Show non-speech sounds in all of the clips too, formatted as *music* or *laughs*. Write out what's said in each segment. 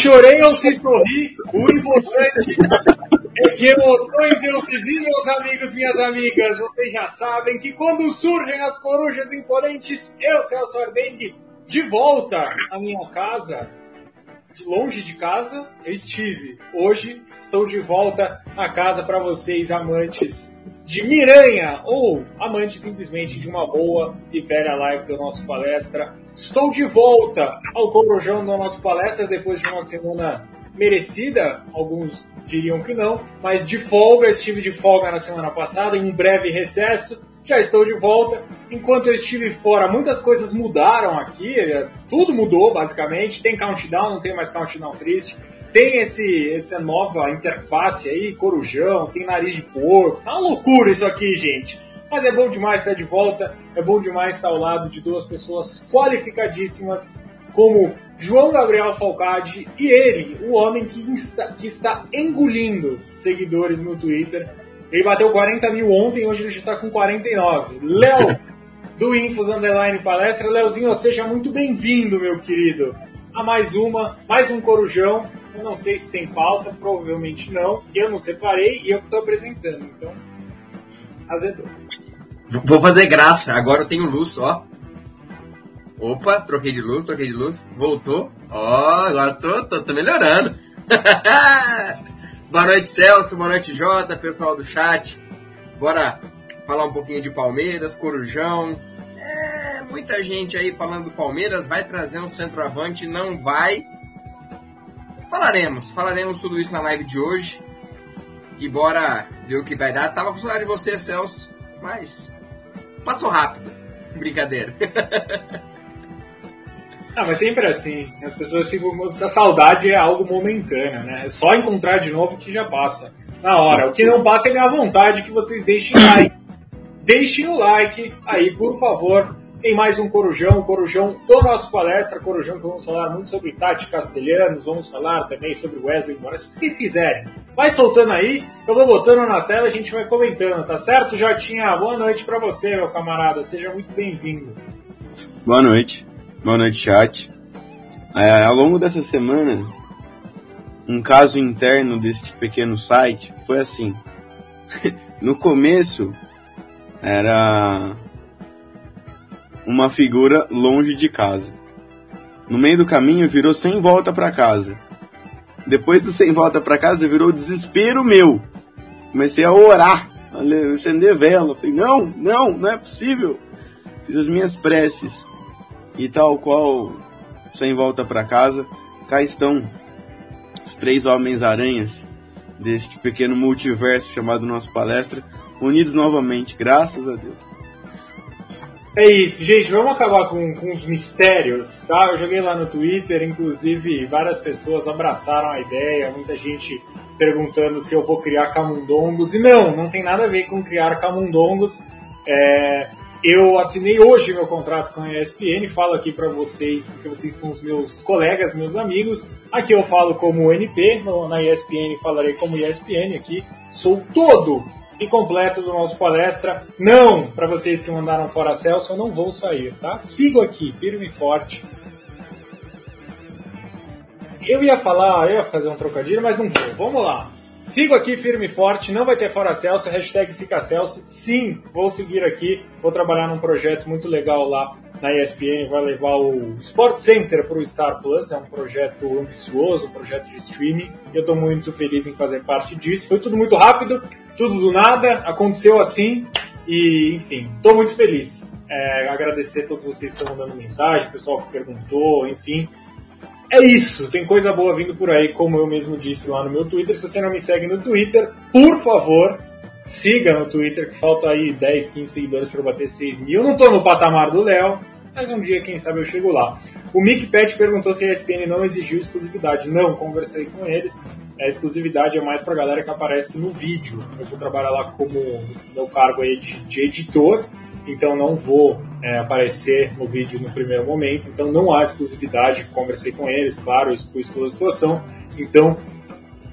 Chorei ou se sorri, o importante é que emoções eu vivi, meus amigos, minhas amigas. Vocês já sabem que quando surgem as corujas imponentes, eu, Celso Ardengue, de volta à minha casa, longe de casa, eu estive. Hoje estou de volta à casa para vocês, amantes de Miranha ou amantes simplesmente de uma boa e velha live do nosso palestra. Estou de volta ao Corujão do nosso palestra depois de uma semana merecida, alguns diriam que não, mas de folga, estive de folga na semana passada, em um breve recesso, já estou de volta. Enquanto eu estive fora, muitas coisas mudaram aqui, tudo mudou basicamente. Tem countdown, não tem mais countdown triste. Tem esse, essa nova interface aí, corujão, tem nariz de porco. Tá uma loucura isso aqui, gente. Mas é bom demais estar de volta, é bom demais estar ao lado de duas pessoas qualificadíssimas como João Gabriel Falcade e ele, o homem que está, que está engolindo seguidores no Twitter. Ele bateu 40 mil ontem, hoje ele já está com 49. Léo, do Infos Underline Palestra. Léozinho, seja muito bem-vindo, meu querido, a mais uma, mais um Corujão. Eu não sei se tem pauta, provavelmente não. Eu não separei e eu estou apresentando, então azedou. Vou fazer graça, agora eu tenho luz, ó. Opa, troquei de luz, troquei de luz. Voltou. Ó, agora tô, tô, tô melhorando. *laughs* boa noite, Celso. Boa noite, Jota, pessoal do chat. Bora falar um pouquinho de Palmeiras, Corujão. É, muita gente aí falando do Palmeiras. Vai trazer um centroavante, não vai. Falaremos, falaremos tudo isso na live de hoje. E bora ver o que vai dar. Tava com saudade de você, Celso, mas passou rápido. Brincadeira. *laughs* Ah, mas sempre assim. As pessoas ficam. Essa saudade é algo momentâneo, né? É só encontrar de novo que já passa. Na hora. O que não passa é a vontade que vocês deixem like. Deixem o like aí, por favor. Tem mais um Corujão, Corujão do nosso palestra, Corujão que vamos falar muito sobre Tati Castelhanos, vamos falar também sobre Wesley Moraes, se vocês quiserem. Vai soltando aí, eu vou botando na tela, a gente vai comentando, tá certo? Já tinha boa noite para você, meu camarada, seja muito bem-vindo. Boa noite. Boa noite, chat. É, ao longo dessa semana, um caso interno deste pequeno site foi assim. *laughs* no começo, era uma figura longe de casa. No meio do caminho, virou sem volta para casa. Depois do sem volta para casa, virou desespero meu. Comecei a orar, a acender vela. Falei, não, não, não é possível. Fiz as minhas preces e tal qual sem volta para casa, cá estão os três Homens-Aranhas deste pequeno multiverso chamado nosso palestra, unidos novamente, graças a Deus. É isso, gente, vamos acabar com, com os mistérios, tá? Eu joguei lá no Twitter, inclusive várias pessoas abraçaram a ideia, muita gente perguntando se eu vou criar camundongos, e não, não tem nada a ver com criar camundongos, é, eu assinei hoje meu contrato com a ESPN, falo aqui para vocês, porque vocês são os meus colegas, meus amigos. Aqui eu falo como NP, na ESPN falarei como ESPN aqui. Sou todo e completo do nosso palestra. Não, para vocês que mandaram fora Celso, eu não vou sair, tá? Sigo aqui, firme e forte. Eu ia falar, eu ia fazer um trocadilho, mas não vou. Vamos lá. Sigo aqui firme e forte, não vai ter fora Celso, hashtag fica Celso. Sim, vou seguir aqui, vou trabalhar num projeto muito legal lá na ESPN, vai levar o Sport Center para o Star Plus, é um projeto ambicioso, um projeto de streaming, eu estou muito feliz em fazer parte disso. Foi tudo muito rápido, tudo do nada, aconteceu assim, e enfim, estou muito feliz. É, agradecer a todos vocês que estão mandando mensagem, o pessoal que perguntou, enfim. É isso, tem coisa boa vindo por aí, como eu mesmo disse lá no meu Twitter. Se você não me segue no Twitter, por favor, siga no Twitter, que falta aí 10, 15 seguidores para bater 6 mil. Eu não tô no patamar do Léo, mas um dia, quem sabe, eu chego lá. O Mick Pet perguntou se a ESPN não exigiu exclusividade. Não, conversei com eles. A exclusividade é mais pra galera que aparece no vídeo. Eu vou trabalhar lá como meu cargo aí de, de editor então não vou é, aparecer no vídeo no primeiro momento, então não há exclusividade, conversei com eles, claro, expus toda a situação, então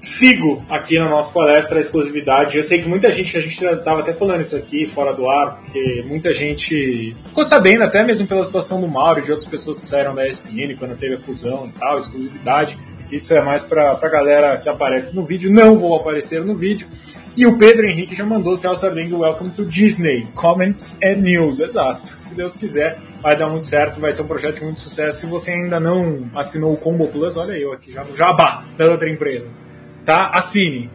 sigo aqui na nossa palestra a exclusividade. Eu sei que muita gente, a gente estava até falando isso aqui fora do ar, porque muita gente ficou sabendo, até mesmo pela situação do Mauro e de outras pessoas que saíram da ESPN quando teve a fusão e tal, exclusividade. Isso é mais para a galera que aparece no vídeo. Não vou aparecer no vídeo. E o Pedro Henrique já mandou Celso Ardengue Welcome to Disney. Comments and news. Exato. Se Deus quiser, vai dar muito certo, vai ser um projeto de muito sucesso. Se você ainda não assinou o Combo Plus, olha eu aqui já no jabá da outra empresa. Tá? Assine.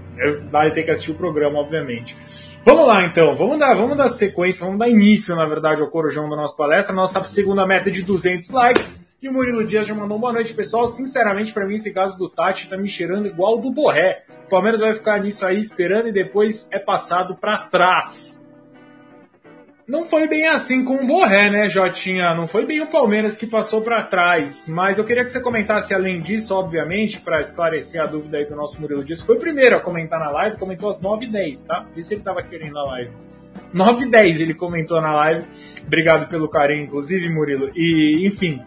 Vai ter que assistir o programa, obviamente. Vamos lá então, vamos dar, vamos dar sequência, vamos dar início, na verdade, ao corujão da nossa palestra. Nossa segunda meta de 200 likes. E o Murilo Dias já mandou boa noite, pessoal. Sinceramente, para mim, esse caso do Tati tá me cheirando igual do Borré. O Palmeiras vai ficar nisso aí esperando e depois é passado para trás. Não foi bem assim com o Borré, né, Jotinha? Não foi bem o Palmeiras que passou para trás. Mas eu queria que você comentasse além disso, obviamente, para esclarecer a dúvida aí do nosso Murilo Dias. Foi o primeiro a comentar na live, comentou às 9h10, tá? Vê se ele tava querendo a live. 9h10 ele comentou na live. Obrigado pelo carinho, inclusive, Murilo. E, enfim,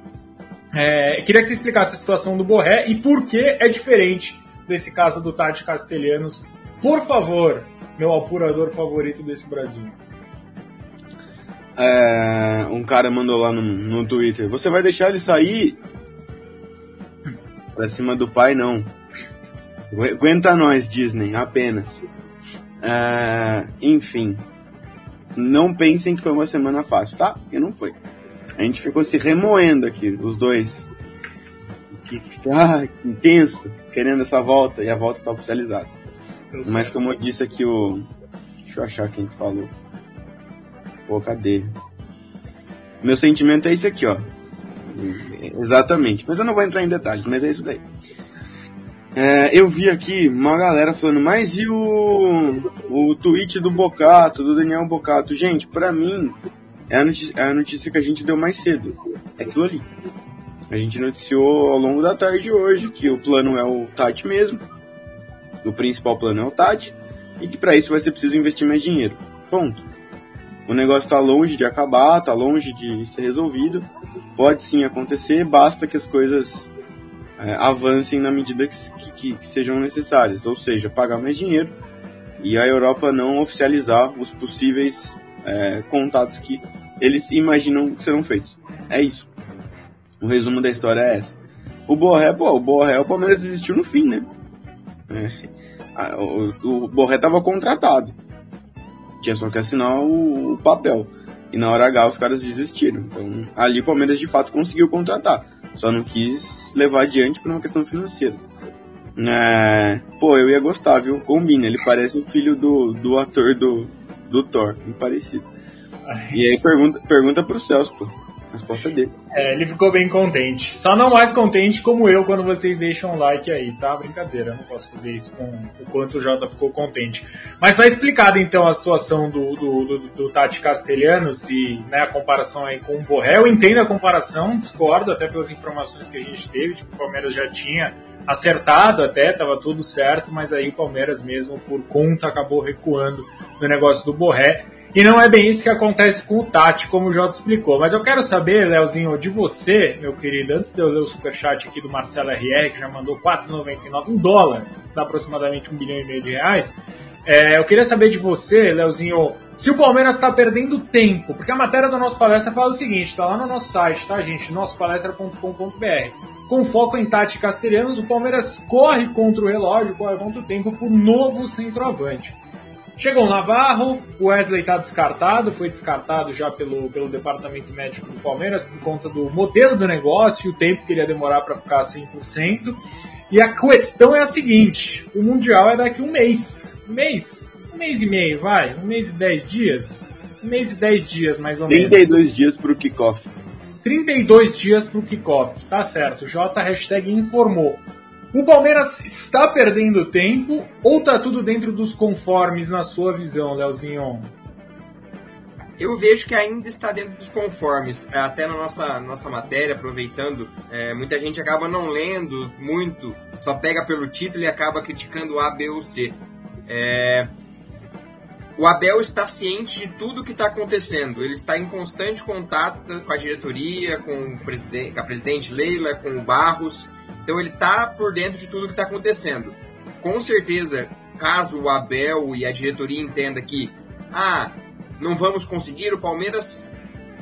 é, queria que você explicasse a situação do Borré e por que é diferente desse caso do Tati Castelhanos. Por favor, meu apurador favorito desse Brasil. É, um cara mandou lá no, no Twitter: Você vai deixar ele sair? Pra cima do pai, não. Aguenta nós, Disney, apenas. É, enfim. Não pensem que foi uma semana fácil, tá? Porque não foi. A gente ficou se remoendo aqui, os dois. Que, que, ah, intenso, querendo essa volta, e a volta tá oficializada. Mas como eu disse aqui o. Deixa eu achar quem falou. Pô, cadê? Meu sentimento é esse aqui, ó. Exatamente. Mas eu não vou entrar em detalhes, mas é isso daí. É, eu vi aqui uma galera falando, mas e o, o tweet do Bocato, do Daniel Bocato? Gente, pra mim, é a, notícia, é a notícia que a gente deu mais cedo. É aquilo ali. A gente noticiou ao longo da tarde hoje que o plano é o Tati mesmo. O principal plano é o Tati. E que para isso vai ser preciso investir mais dinheiro. Ponto. O negócio está longe de acabar, está longe de ser resolvido. Pode sim acontecer, basta que as coisas é, avancem na medida que, que, que sejam necessárias. Ou seja, pagar mais dinheiro e a Europa não oficializar os possíveis é, contatos que eles imaginam que serão feitos. É isso. O resumo da história é essa. O Borré, pô, o Borré, o Palmeiras existiu no fim, né? É, o, o Borré estava contratado. Tinha só que assinar o, o, papel. E na hora H os caras desistiram. Então ali o Palmeiras de fato conseguiu contratar. Só não quis levar adiante por uma questão financeira. É, pô, eu ia gostar, viu? Combina, ele parece o filho do, do ator do, do Thor, bem parecido. Ai, e aí pergunta, pergunta pro Celso, pô. Resposta dele. É, ele ficou bem contente. Só não mais contente como eu quando vocês deixam um like aí, tá? Brincadeira, não posso fazer isso com o quanto o Jota ficou contente. Mas tá explicada então a situação do, do, do, do Tati Castelhano, se né, a comparação aí com o Borré. Eu entendo a comparação, discordo até pelas informações que a gente teve, de que o Palmeiras já tinha acertado até, estava tudo certo, mas aí o Palmeiras mesmo, por conta, acabou recuando no negócio do Borré. E não é bem isso que acontece com o Tati, como o Jota explicou. Mas eu quero saber, Leozinho, de você, meu querido, antes de eu ler o superchat aqui do Marcelo RR, que já mandou 4,99, um dólar, dá aproximadamente um bilhão e meio de reais. É, eu queria saber de você, Leozinho, se o Palmeiras está perdendo tempo, porque a matéria da nossa palestra fala o seguinte, está lá no nosso site, tá, gente? nossopalestra.com.br com foco em Tati Castelhanos, o Palmeiras corre contra o relógio, corre contra o tempo por novo centroavante. Chegou o Navarro, o Wesley está descartado, foi descartado já pelo, pelo departamento médico do Palmeiras por conta do modelo do negócio e o tempo que ele ia demorar para ficar 100%. E a questão é a seguinte: o Mundial é daqui um mês. Um mês? Um mês e meio, vai? Um mês e dez dias? Um mês e dez dias, mais ou menos. 32 dias para o kickoff. 32 dias para o kickoff. Tá certo. J hashtag informou. O Palmeiras está perdendo tempo ou tá tudo dentro dos conformes na sua visão, Leozinho? Eu vejo que ainda está dentro dos conformes. Até na nossa, nossa matéria, aproveitando, é, muita gente acaba não lendo muito, só pega pelo título e acaba criticando A, B ou C. É, o Abel está ciente de tudo que está acontecendo. Ele está em constante contato com a diretoria, com, o presidente, com a presidente Leila, com o Barros. Então ele está por dentro de tudo que está acontecendo. Com certeza, caso o Abel e a diretoria entenda que ah, não vamos conseguir, o Palmeiras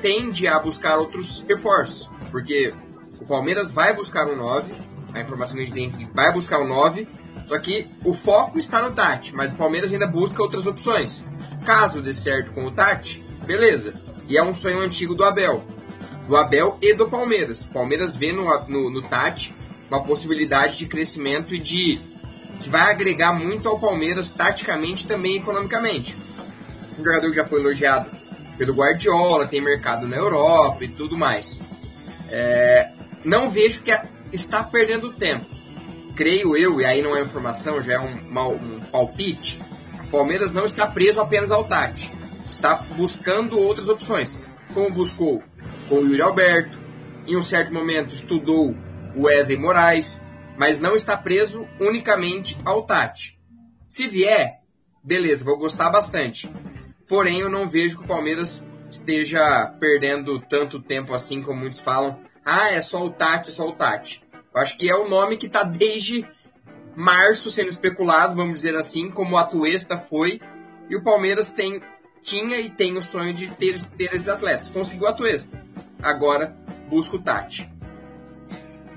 tende a buscar outros reforços. Porque o Palmeiras vai buscar um 9, A informação que a gente tem é que vai buscar o 9, só que o foco está no Tati, mas o Palmeiras ainda busca outras opções. Caso dê certo com o Tati, beleza. E é um sonho antigo do Abel. Do Abel e do Palmeiras. O Palmeiras vê no, no, no Tati uma possibilidade de crescimento e de que vai agregar muito ao Palmeiras taticamente também economicamente. Um jogador que já foi elogiado pelo Guardiola, tem mercado na Europa e tudo mais. É, não vejo que está perdendo tempo. Creio eu, e aí não é informação, já é um, uma, um palpite, o Palmeiras não está preso apenas ao Tati. Está buscando outras opções, como buscou com o Yuri Alberto, em um certo momento estudou Wesley Moraes, mas não está preso unicamente ao Tati. Se vier, beleza, vou gostar bastante. Porém, eu não vejo que o Palmeiras esteja perdendo tanto tempo assim como muitos falam. Ah, é só o Tati, é só o Tati. Eu acho que é o nome que está desde março sendo especulado, vamos dizer assim, como o Atuesta foi. E o Palmeiras tem, tinha e tem o sonho de ter, ter esses atletas. Conseguiu o Atuesta. Agora busca o Tati.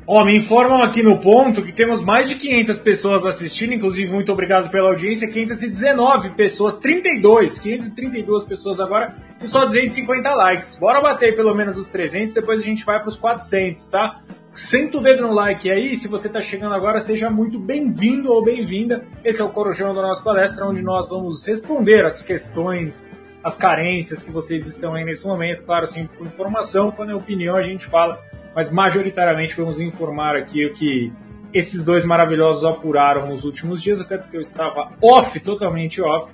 Ó, me informam aqui no ponto que temos mais de 500 pessoas assistindo, inclusive muito obrigado pela audiência, 519 pessoas, 32, 532 pessoas agora e só 250 likes. Bora bater pelo menos os 300, depois a gente vai para os 400, tá? Senta o dedo no like aí, se você está chegando agora, seja muito bem-vindo ou bem-vinda. Esse é o Corujão da nossa palestra, onde nós vamos responder as questões, as carências que vocês estão aí nesse momento. Claro, sempre com informação, quando é opinião a gente fala mas majoritariamente vamos informar aqui o que esses dois maravilhosos apuraram nos últimos dias, até porque eu estava off, totalmente off.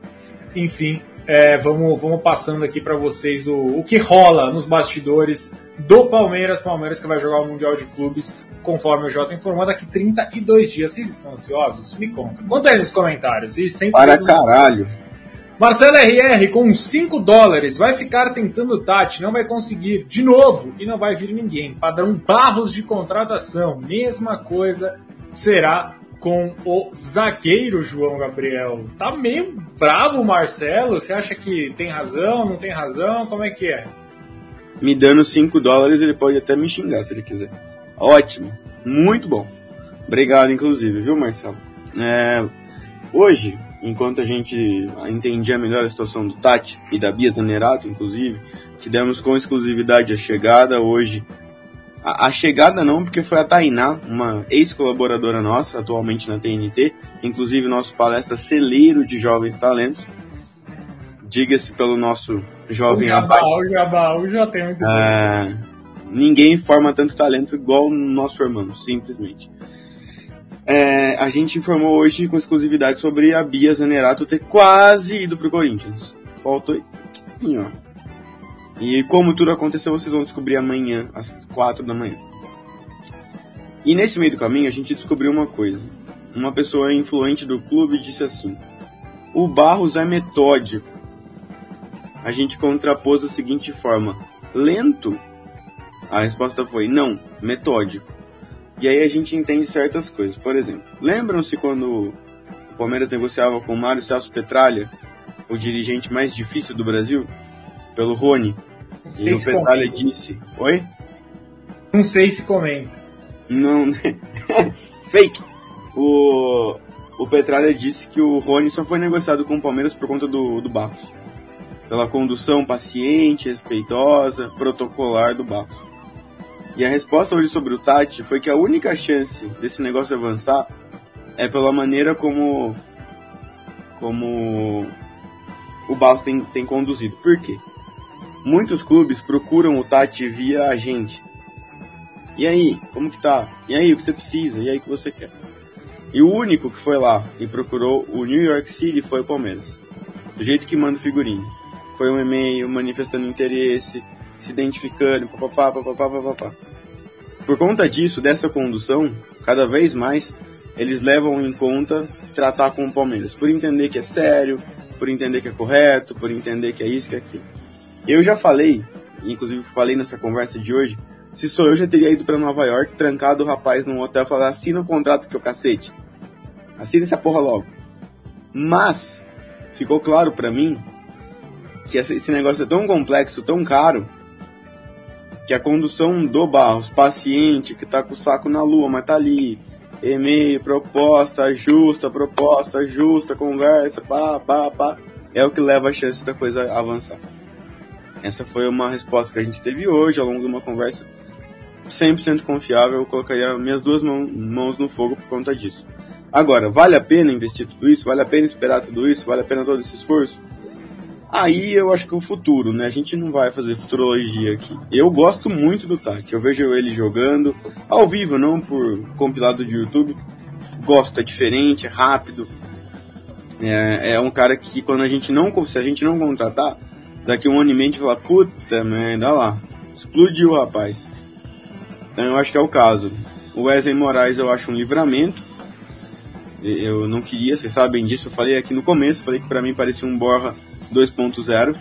Enfim, é, vamos, vamos passando aqui para vocês o, o que rola nos bastidores do Palmeiras. Palmeiras que vai jogar o Mundial de Clubes, conforme o Jota informou, daqui 32 dias. Vocês estão ansiosos? Me conta. Conta aí nos comentários. E sempre Para caralho. Marcelo RR com 5 dólares vai ficar tentando Tati, não vai conseguir de novo e não vai vir ninguém. Padrão Barros de contratação, mesma coisa será com o zagueiro João Gabriel. Tá meio bravo Marcelo, você acha que tem razão, não tem razão, como é que é? Me dando 5 dólares ele pode até me xingar se ele quiser. Ótimo, muito bom. Obrigado inclusive, viu Marcelo? É, hoje enquanto a gente entendia melhor a situação do Tati e da Bia Zanerato, inclusive, que demos com exclusividade a chegada hoje. A, a chegada não, porque foi a Tainá, uma ex-colaboradora nossa, atualmente na TNT, inclusive nosso palestra celeiro de jovens talentos. Diga-se pelo nosso jovem o Jabá, o Jabá, o já tem muito é, Ninguém forma tanto talento igual nós formamos, simplesmente. É, a gente informou hoje com exclusividade sobre a Bia Zanerato ter quase ido pro Corinthians. Faltou sim, ó. E como tudo aconteceu, vocês vão descobrir amanhã, às quatro da manhã. E nesse meio do caminho, a gente descobriu uma coisa. Uma pessoa influente do clube disse assim: O Barros é metódico. A gente contrapôs da seguinte forma: lento? A resposta foi: não, metódico. E aí a gente entende certas coisas. Por exemplo, lembram-se quando o Palmeiras negociava com o Mário Celso Petralha, o dirigente mais difícil do Brasil, pelo Rony? e o Petralha comenta. disse: Oi? Não sei se comenta. Não. *laughs* Fake! O, o Petralha disse que o Rony só foi negociado com o Palmeiras por conta do, do Barros. Pela condução paciente, respeitosa, protocolar do Barros. E a resposta hoje sobre o Tati foi que a única chance desse negócio avançar é pela maneira como como o Barros tem, tem conduzido. Por quê? Muitos clubes procuram o Tati via agente. E aí, como que tá? E aí, o que você precisa? E aí, o que você quer? E o único que foi lá e procurou o New York City foi o Palmeiras. Do jeito que manda o figurinho. Foi um e-mail manifestando interesse, se identificando, papapá, papapá, papapá. Por conta disso, dessa condução, cada vez mais eles levam em conta tratar com o Palmeiras, por entender que é sério, por entender que é correto, por entender que é isso, que é aquilo. Eu já falei, inclusive falei nessa conversa de hoje, se sou eu já teria ido para Nova York, trancado o rapaz num hotel e falar assina o contrato que o cacete. Assina essa porra logo. Mas ficou claro para mim que esse negócio é tão complexo, tão caro, que a condução do Barros, paciente, que tá com o saco na lua, mas tá ali, e-mail, proposta justa, proposta justa, conversa, pá, pá, pá, é o que leva a chance da coisa avançar. Essa foi uma resposta que a gente teve hoje ao longo de uma conversa 100% confiável. Eu colocaria minhas duas mãos no fogo por conta disso. Agora, vale a pena investir tudo isso? Vale a pena esperar tudo isso? Vale a pena todo esse esforço? Aí eu acho que o futuro, né? A gente não vai fazer futurologia aqui. Eu gosto muito do Tati. Eu vejo ele jogando ao vivo, não por compilado de YouTube. Gosto, é diferente, é rápido. É, é um cara que quando a gente não, se a gente não contratar, daqui um ano e meio a gente fala, puta merda, olha lá, explodiu o rapaz. Então eu acho que é o caso. O Wesley Moraes eu acho um livramento. Eu não queria, vocês sabem disso, eu falei aqui no começo, falei que para mim parecia um Borra 2.0.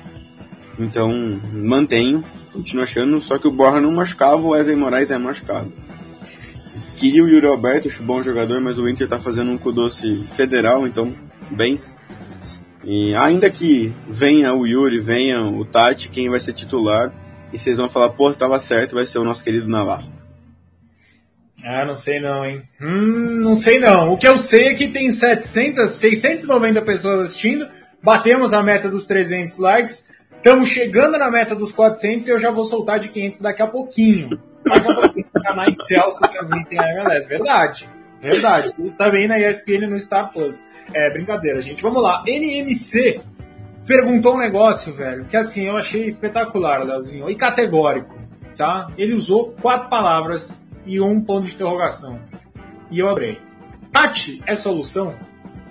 Então, mantenho, continuo achando, só que o Borja não machucava, o Wesley Moraes é machucado. Queria o Yuri Alberto, acho bom jogador, mas o Inter tá fazendo um doce federal, então, bem. E ainda que venha o Yuri, venha o Tati, quem vai ser titular, e vocês vão falar, pô, estava certo, vai ser o nosso querido Navarro. Ah, não sei não, hein? Hum, não sei não. O que eu sei é que tem 700, 690 pessoas assistindo, Batemos a meta dos 300 likes. Estamos chegando na meta dos 400 e eu já vou soltar de 500 daqui a pouquinho. Daqui a pouquinho os canais Celso transmitem a MLS. Verdade. Verdade. E também na ESPN no Star Plus. É, brincadeira, gente. Vamos lá. NMC perguntou um negócio, velho, que assim, eu achei espetacular, Leozinho, e categórico, tá? Ele usou quatro palavras e um ponto de interrogação. E eu abri. Tati é solução?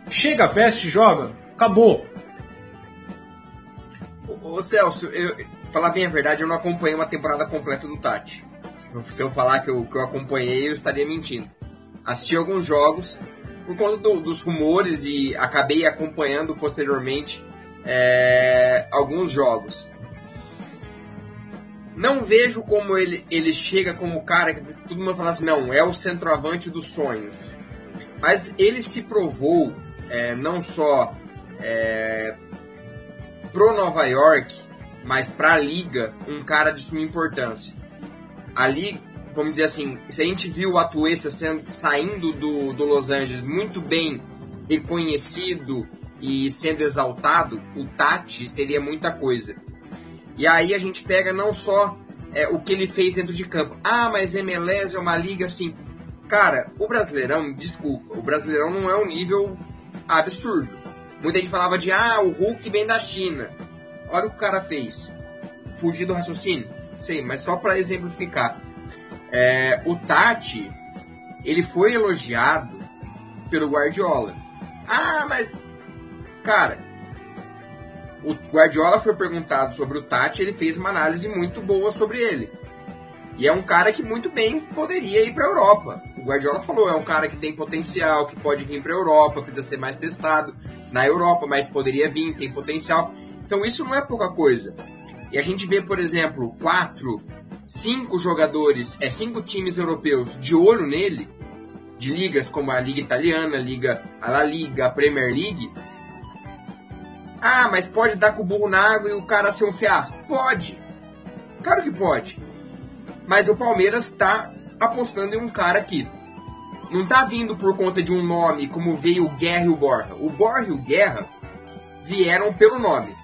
Chega, veste, joga? Acabou. Ô Celso, eu, falar bem a verdade, eu não acompanhei uma temporada completa do Tati. Se eu falar que eu, que eu acompanhei, eu estaria mentindo. Assisti alguns jogos por conta do, dos rumores e acabei acompanhando posteriormente é, alguns jogos. Não vejo como ele, ele chega como o cara que todo mundo fala assim, não, é o centroavante dos sonhos. Mas ele se provou é, não só é, pro Nova York, mas pra liga, um cara de suma importância. Ali, vamos dizer assim, se a gente viu o Atuesta saindo do, do Los Angeles muito bem reconhecido e sendo exaltado, o Tati seria muita coisa. E aí a gente pega não só é, o que ele fez dentro de campo. Ah, mas MLS é uma liga assim. Cara, o Brasileirão, desculpa, o Brasileirão não é um nível absurdo. Muita gente falava de, ah, o Hulk vem da China. Olha o que o cara fez. Fugir do raciocínio? Sei, mas só para exemplificar. É, o Tati, ele foi elogiado pelo Guardiola. Ah, mas. Cara, o Guardiola foi perguntado sobre o Tati, ele fez uma análise muito boa sobre ele. E é um cara que muito bem poderia ir para a Europa. O Guardiola falou, é um cara que tem potencial, que pode vir para a Europa, precisa ser mais testado na Europa, mas poderia vir, tem potencial. Então isso não é pouca coisa. E a gente vê, por exemplo, quatro, cinco jogadores, é cinco times europeus de olho nele, de ligas como a Liga Italiana, a Liga, a La Liga, a Premier League. Ah, mas pode dar com o burro na água e o cara ser um fiasco? Pode. Claro que pode. Mas o Palmeiras está apostando em um cara que não tá vindo por conta de um nome como veio o Guerra e o Borja. O Borja e o Guerra vieram pelo nome.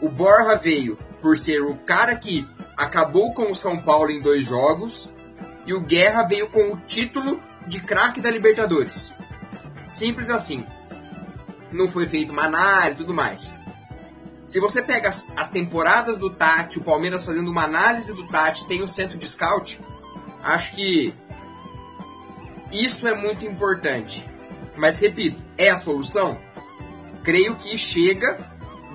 O Borja veio por ser o cara que acabou com o São Paulo em dois jogos e o Guerra veio com o título de craque da Libertadores. Simples assim. Não foi feita uma análise e tudo mais. Se você pega as, as, temporadas do Tati, o Palmeiras fazendo uma análise do Tati, tem o um centro de scout, acho que isso é muito importante. Mas repito, é a solução? Creio que chega,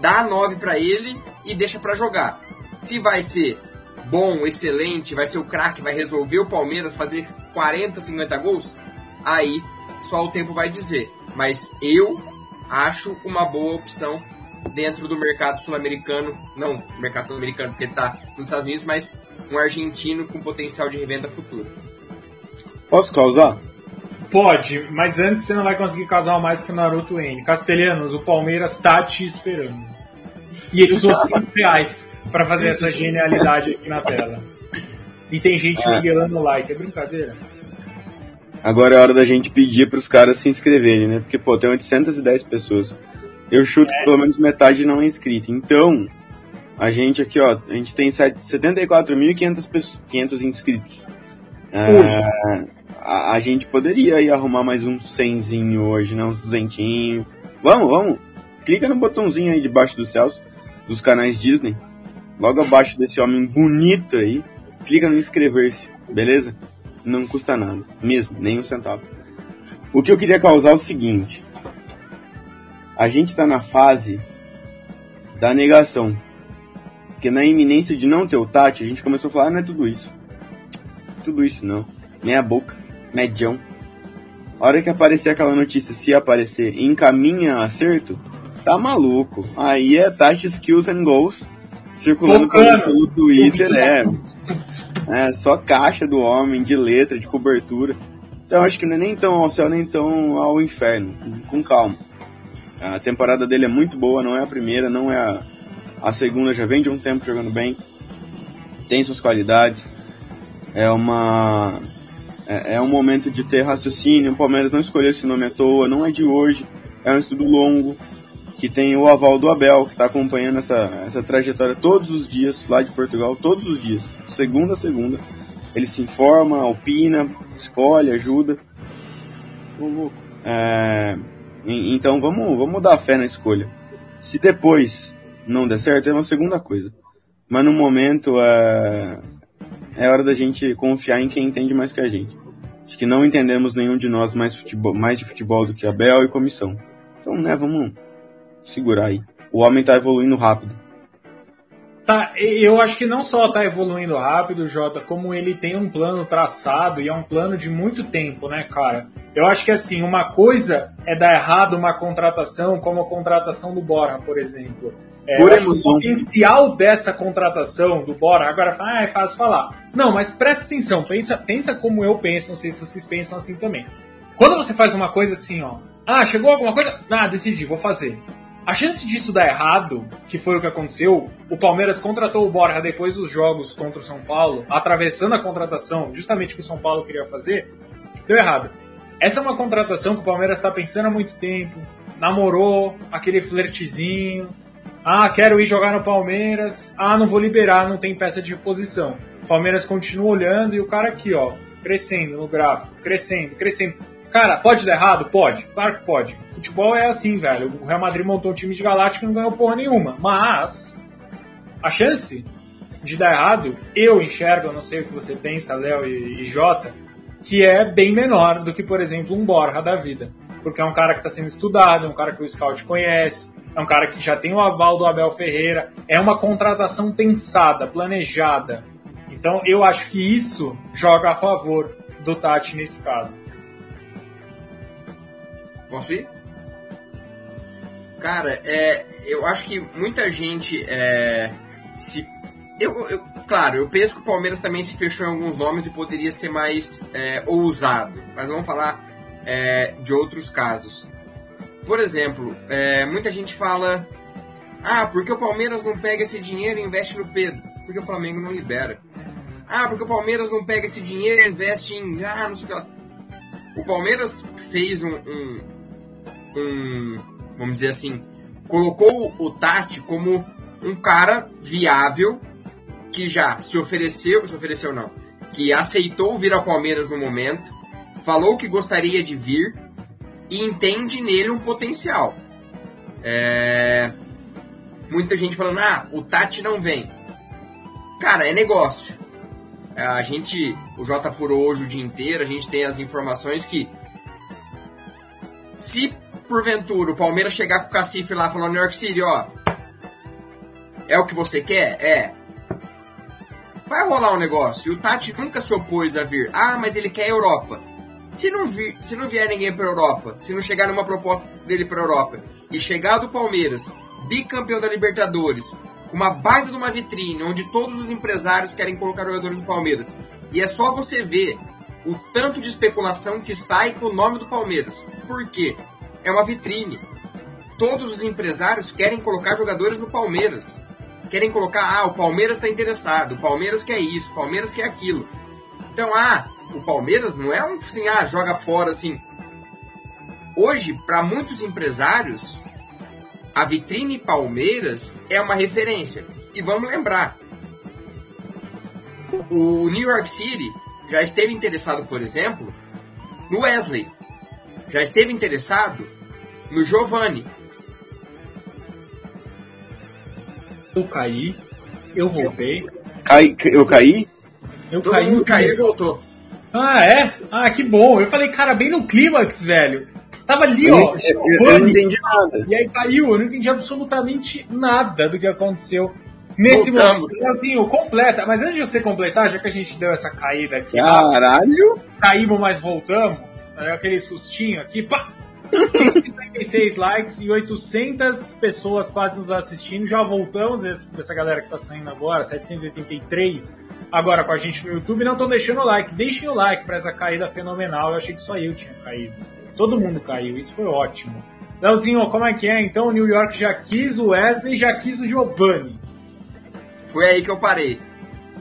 dá 9 para ele e deixa para jogar. Se vai ser bom, excelente, vai ser o craque, vai resolver o Palmeiras fazer 40, 50 gols, aí só o tempo vai dizer. Mas eu acho uma boa opção dentro do mercado sul-americano, não mercado sul-americano porque está nos Estados Unidos, mas um argentino com potencial de revenda futura. Posso causar? Pode, mas antes você não vai conseguir casar mais que o Naruto N. Castelhanos, o Palmeiras tá te esperando. E ele usou 5 reais para fazer essa genialidade aqui na tela. E tem gente é. miguelando like, é brincadeira? Agora é hora da gente pedir para os caras se inscreverem, né? Porque, pô, tem 810 pessoas. Eu chuto é. que pelo menos metade não é inscrita. Então, a gente aqui, ó, a gente tem 74.500 inscritos. É, a, a, gente poderia aí arrumar mais um 100 hoje, né? Uns 200. Vamos, vamos. Clica no botãozinho aí debaixo dos céus, dos canais Disney. Logo abaixo desse homem bonito aí. Clica no inscrever-se, beleza? Não custa nada, mesmo, nem um centavo. O que eu queria causar é o seguinte: a gente está na fase da negação. Porque na iminência de não ter o Tati, a gente começou a falar, ah, não é tudo isso. Tudo isso não. Meia boca, medião. A hora que aparecer aquela notícia, se aparecer, encaminha acerto, tá maluco. Aí é Tati Skills and Goals circulando pelo, pelo Twitter, é. É, só caixa do homem, de letra, de cobertura. Então acho que não é nem tão ao céu, nem tão ao inferno. Com calma. A temporada dele é muito boa, não é a primeira, não é a, a segunda, já vem de um tempo jogando bem. Tem suas qualidades. É uma. É, é um momento de ter raciocínio. O Palmeiras não escolheu esse nome à toa, não é de hoje. É um estudo longo, que tem o aval do Abel, que está acompanhando essa, essa trajetória todos os dias, lá de Portugal, todos os dias, segunda a segunda. Ele se informa, opina, escolhe, ajuda. É, então vamos, vamos dar fé na escolha. Se depois não der certo, é uma segunda coisa. Mas no momento é, é hora da gente confiar em quem entende mais que a gente. Acho que não entendemos nenhum de nós mais, futebol, mais de futebol do que Abel e comissão. Então, né, vamos, segurar aí. O homem tá evoluindo rápido. Tá, eu acho que não só tá evoluindo rápido, Jota, como ele tem um plano traçado e é um plano de muito tempo, né, cara? Eu acho que assim, uma coisa é dar errado uma contratação, como a contratação do Bora, por exemplo. É, Por. O potencial dessa contratação do Bora, agora ah, é fácil falar. Não, mas presta atenção, pensa, pensa como eu penso, não sei se vocês pensam assim também. Quando você faz uma coisa assim, ó, ah, chegou alguma coisa? Ah, decidi, vou fazer. A chance disso dar errado, que foi o que aconteceu, o Palmeiras contratou o Borja depois dos jogos contra o São Paulo, atravessando a contratação, justamente que o São Paulo queria fazer, deu errado. Essa é uma contratação que o Palmeiras está pensando há muito tempo, namorou aquele flertezinho, ah, quero ir jogar no Palmeiras, ah, não vou liberar, não tem peça de reposição. O Palmeiras continua olhando e o cara aqui, ó, crescendo no gráfico, crescendo, crescendo. Cara, pode dar errado? Pode. Claro que pode. Futebol é assim, velho. O Real Madrid montou um time de Galáctico e não ganhou porra nenhuma. Mas a chance de dar errado, eu enxergo, eu não sei o que você pensa, Léo e, e Jota, que é bem menor do que, por exemplo, um Borja da vida. Porque é um cara que está sendo estudado, é um cara que o scout conhece, é um cara que já tem o aval do Abel Ferreira, é uma contratação pensada, planejada. Então eu acho que isso joga a favor do Tati nesse caso. Posso ir? Cara, é, eu acho que muita gente é, se. Eu, eu, claro, eu penso que o Palmeiras também se fechou em alguns nomes e poderia ser mais é, ousado, mas vamos falar é, de outros casos. Por exemplo, é, muita gente fala: Ah, porque o Palmeiras não pega esse dinheiro e investe no Pedro? Porque o Flamengo não libera. Ah, porque o Palmeiras não pega esse dinheiro e investe em. Ah, não sei o que lá. O Palmeiras fez um, um um, vamos dizer assim, colocou o Tati como um cara viável que já se ofereceu, se ofereceu não, que aceitou vir ao Palmeiras no momento, falou que gostaria de vir e entende nele um potencial. É... Muita gente falando, ah, o Tati não vem. Cara, é negócio. É, a gente, o J apurou hoje o dia inteiro, a gente tem as informações que se porventura o Palmeiras chegar com o Cacife lá falando New York City, ó. É o que você quer? É. Vai rolar um negócio. E o Tati nunca se opôs a vir. Ah, mas ele quer a Europa. Se não, vir, se não vier ninguém para Europa, se não chegar numa proposta dele para Europa e chegar do Palmeiras, bicampeão da Libertadores, com uma baita de uma vitrine, onde todos os empresários querem colocar jogadores do Palmeiras, e é só você ver o tanto de especulação que sai com o nome do Palmeiras. Por quê? É uma vitrine. Todos os empresários querem colocar jogadores no Palmeiras. Querem colocar, ah, o Palmeiras está interessado, o Palmeiras quer isso, o Palmeiras quer aquilo. Então, ah, o Palmeiras não é um assim, ah, joga fora assim. Hoje, para muitos empresários, a vitrine Palmeiras é uma referência. E vamos lembrar, o New York City já esteve interessado, por exemplo, no Wesley. Já esteve interessado no Giovanni. Eu caí, eu voltei. Cai, eu caí? Eu Todo caí. Mundo caiu e voltou. Ah, é? Ah, que bom. Eu falei, cara, bem no clímax, velho. Tava ali, eu ó. Eu, eu, eu, não entendi nada. E aí caiu, eu não entendi absolutamente nada do que aconteceu nesse Voltamos. momento. Leozinho, completa. Mas antes de você completar, já que a gente deu essa caída aqui. Caralho! Caímos, mas voltamos. Aquele sustinho aqui, pá! 56 likes e 800 pessoas quase nos assistindo. Já voltamos, essa galera que tá saindo agora, 783 agora com a gente no YouTube. Não estão deixando o like. Deixem o like para essa caída fenomenal. Eu achei que só eu tinha caído. Todo mundo caiu, isso foi ótimo. Leozinho, como é que é? Então, o New York já quis o Wesley já quis o Giovanni. Foi aí que eu parei.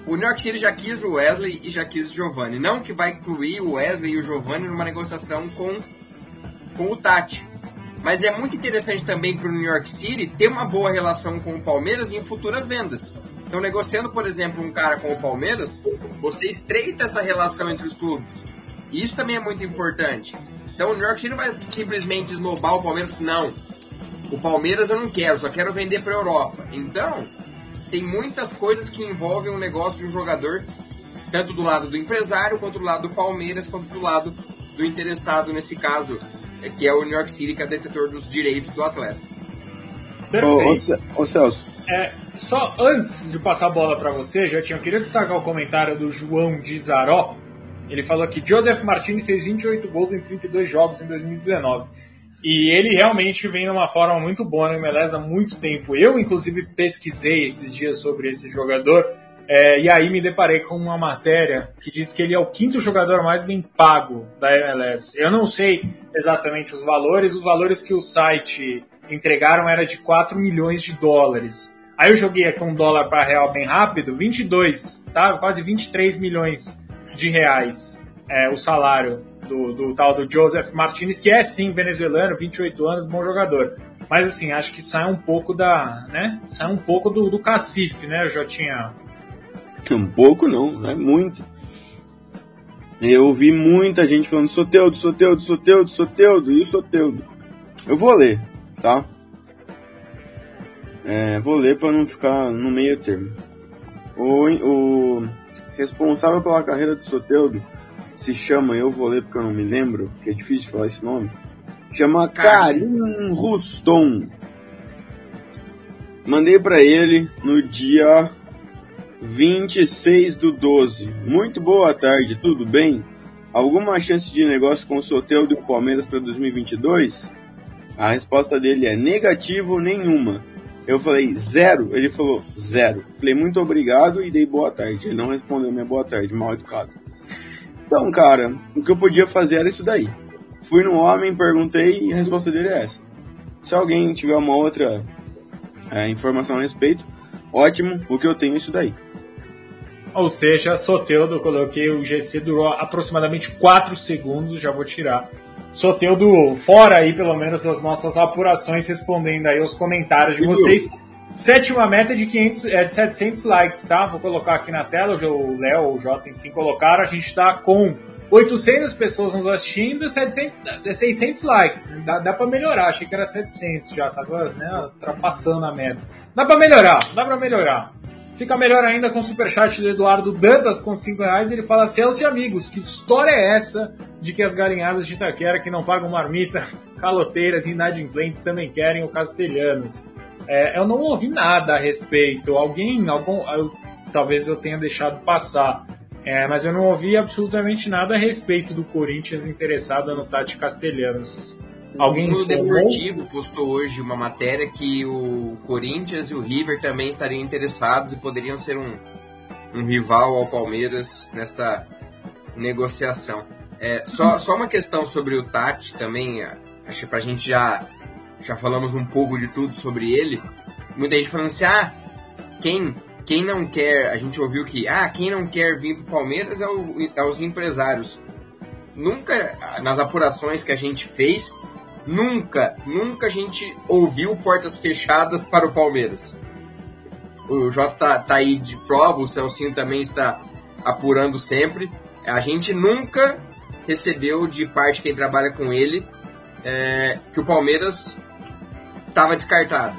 O New York City já quis o Wesley e já quis o Giovanni. Não que vai incluir o Wesley e o Giovanni numa negociação com, com o Tati. Mas é muito interessante também para o New York City ter uma boa relação com o Palmeiras em futuras vendas. Então, negociando, por exemplo, um cara com o Palmeiras, você estreita essa relação entre os clubes. E isso também é muito importante. Então, o New York City não vai simplesmente esnobar o Palmeiras, não. O Palmeiras eu não quero, só quero vender para a Europa. Então, tem muitas coisas que envolvem o negócio de um jogador, tanto do lado do empresário, quanto do lado do Palmeiras, quanto do lado do interessado, nesse caso, é, que é o New York City, que é detetor dos direitos do atleta. Perfeito. Ô, ô, Celso, é, só antes de passar a bola para você, já tinha, eu queria destacar o comentário do João de Zaró. Ele falou que Joseph Martinez fez 28 gols em 32 jogos em 2019. E ele realmente vem numa forma muito boa no MLS há muito tempo. Eu, inclusive, pesquisei esses dias sobre esse jogador. É, e aí me deparei com uma matéria que diz que ele é o quinto jogador mais bem pago da MLS. Eu não sei exatamente os valores, os valores que o site entregaram era de 4 milhões de dólares. Aí eu joguei aqui um dólar para real bem rápido, 22, tá? Quase 23 milhões de reais é, o salário do, do tal do Joseph Martinez, que é sim venezuelano, 28 anos, bom jogador. Mas assim, acho que sai um pouco da, né? Sai um pouco do, do cacife, né, Jotinha? Um pouco não, é muito. Eu ouvi muita gente falando Soteudo, Soteudo, Soteudo, Soteudo e o Soteudo. Eu vou ler, tá? É, vou ler para não ficar no meio termo. O, o responsável pela carreira do Soteudo se chama, eu vou ler porque eu não me lembro, que é difícil falar esse nome. Chama Karim Ruston. Mandei para ele no dia 26 do 12. Muito boa tarde, tudo bem? Alguma chance de negócio com o Soteudo e o Palmeiras para 2022? A resposta dele é negativo nenhuma. Eu falei, zero? Ele falou, zero. Falei, muito obrigado e dei boa tarde. Ele não respondeu minha boa tarde, mal educado. Então, cara, o que eu podia fazer era isso daí. Fui no homem, perguntei e a resposta dele é essa. Se alguém tiver uma outra é, informação a respeito, ótimo, o que eu tenho é isso daí. Ou seja, Soteudo, coloquei o GC durou aproximadamente 4 segundos, já vou tirar. Soteudo fora aí, pelo menos, das nossas apurações, respondendo aí os comentários de vocês. Sétima meta de 500, é de 700 likes, tá? Vou colocar aqui na tela, o Léo, o Jota, enfim, colocaram. A gente tá com 800 pessoas nos assistindo, 700, 600 likes. Dá, dá pra melhorar, achei que era 700 já, tava né, ultrapassando a meta. Dá pra melhorar, dá pra melhorar. Fica melhor ainda com o superchat do Eduardo Dantas com 5 reais. Ele fala: Celso e amigos, que história é essa de que as galinhadas de Itaquera que não pagam marmita, *laughs* caloteiras e inadimplentes também querem o castelhanos? É, eu não ouvi nada a respeito. Alguém, algum, eu, talvez eu tenha deixado passar. É, mas eu não ouvi absolutamente nada a respeito do Corinthians interessado no Tati Castelhanos. Alguém o Deportivo postou hoje uma matéria que o Corinthians e o River também estariam interessados e poderiam ser um, um rival ao Palmeiras nessa negociação. É, só, só uma questão sobre o Tati também, acho que pra gente já, já falamos um pouco de tudo sobre ele. Muita gente falando assim, ah, quem quem não quer, a gente ouviu que, ah, quem não quer vir pro Palmeiras é, o, é os empresários. Nunca, nas apurações que a gente fez, nunca, nunca a gente ouviu portas fechadas para o Palmeiras. O Jota tá, tá aí de prova, o Celcinho também está apurando sempre. A gente nunca recebeu de parte quem trabalha com ele é, que o Palmeiras estava descartado.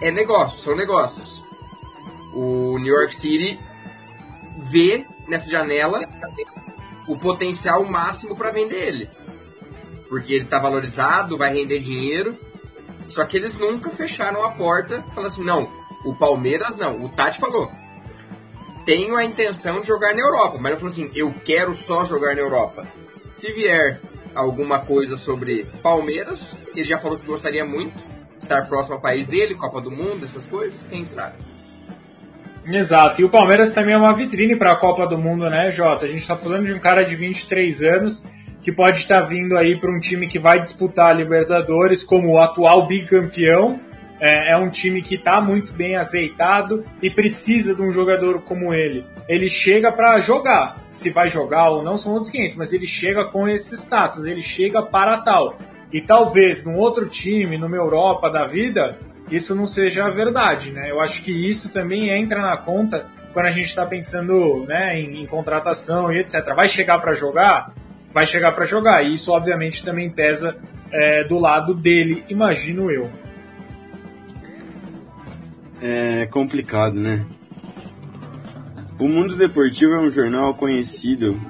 É negócio, são negócios o New York City vê nessa janela o potencial máximo para vender ele. Porque ele está valorizado, vai render dinheiro. Só que eles nunca fecharam a porta, falando assim, não, o Palmeiras não. O Tati falou, tenho a intenção de jogar na Europa, mas ele falou assim, eu quero só jogar na Europa. Se vier alguma coisa sobre Palmeiras, ele já falou que gostaria muito estar próximo ao país dele, Copa do Mundo, essas coisas, quem sabe. Exato. E o Palmeiras também é uma vitrine para a Copa do Mundo, né, Jota? A gente está falando de um cara de 23 anos que pode estar vindo aí para um time que vai disputar a Libertadores como o atual bicampeão. É, é um time que está muito bem azeitado e precisa de um jogador como ele. Ele chega para jogar. Se vai jogar ou não são outros 500, mas ele chega com esse status, ele chega para tal. E talvez num outro time, numa Europa da vida, isso não seja verdade, né? Eu acho que isso também entra na conta quando a gente está pensando né, em, em, contratação e etc. Vai chegar para jogar? Vai chegar para jogar. E isso, obviamente, também pesa é, do lado dele, imagino eu. É complicado, né? O Mundo Deportivo é um jornal conhecido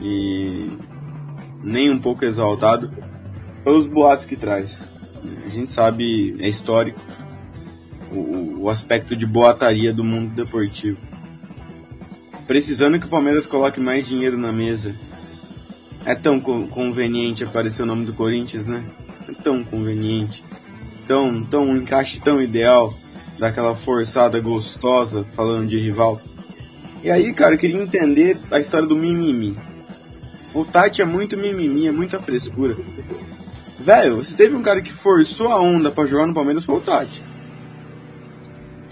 e nem um pouco exaltado pelos boatos que traz. A gente sabe, é histórico, o, o aspecto de boataria do mundo deportivo. Precisando que o Palmeiras coloque mais dinheiro na mesa. É tão co conveniente aparecer o nome do Corinthians, né? É tão conveniente. Tão, tão um encaixe tão ideal daquela forçada gostosa falando de rival. E aí, cara, eu queria entender a história do mimimi. O Tati é muito mimimi, é muita frescura. Velho, você teve um cara que forçou a onda para jogar no Palmeiras foi o Tati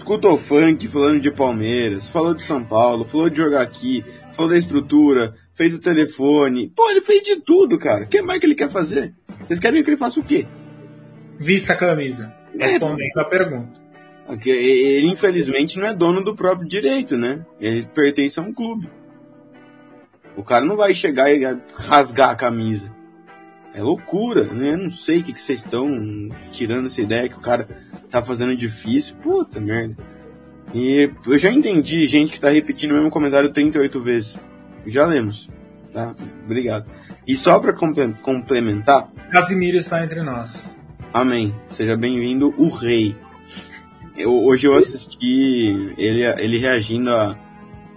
escutou funk falando de Palmeiras, falou de São Paulo, falou de jogar aqui, falou da estrutura, fez o telefone. Pô, ele fez de tudo, cara. O que mais que ele quer fazer? Vocês querem que ele faça o quê? Vista a camisa. É, respondendo é, a pergunta. Ele, infelizmente, não é dono do próprio direito, né? Ele pertence a um clube. O cara não vai chegar e rasgar a camisa. É loucura, né? Eu não sei o que, que vocês estão tirando essa ideia que o cara tá fazendo difícil. Puta merda. E eu já entendi gente que tá repetindo o mesmo comentário 38 vezes. Já lemos. Tá? Obrigado. E só para complementar. Casimiro está entre nós. Amém. Seja bem-vindo, o rei. Eu, hoje eu assisti ele, ele reagindo a,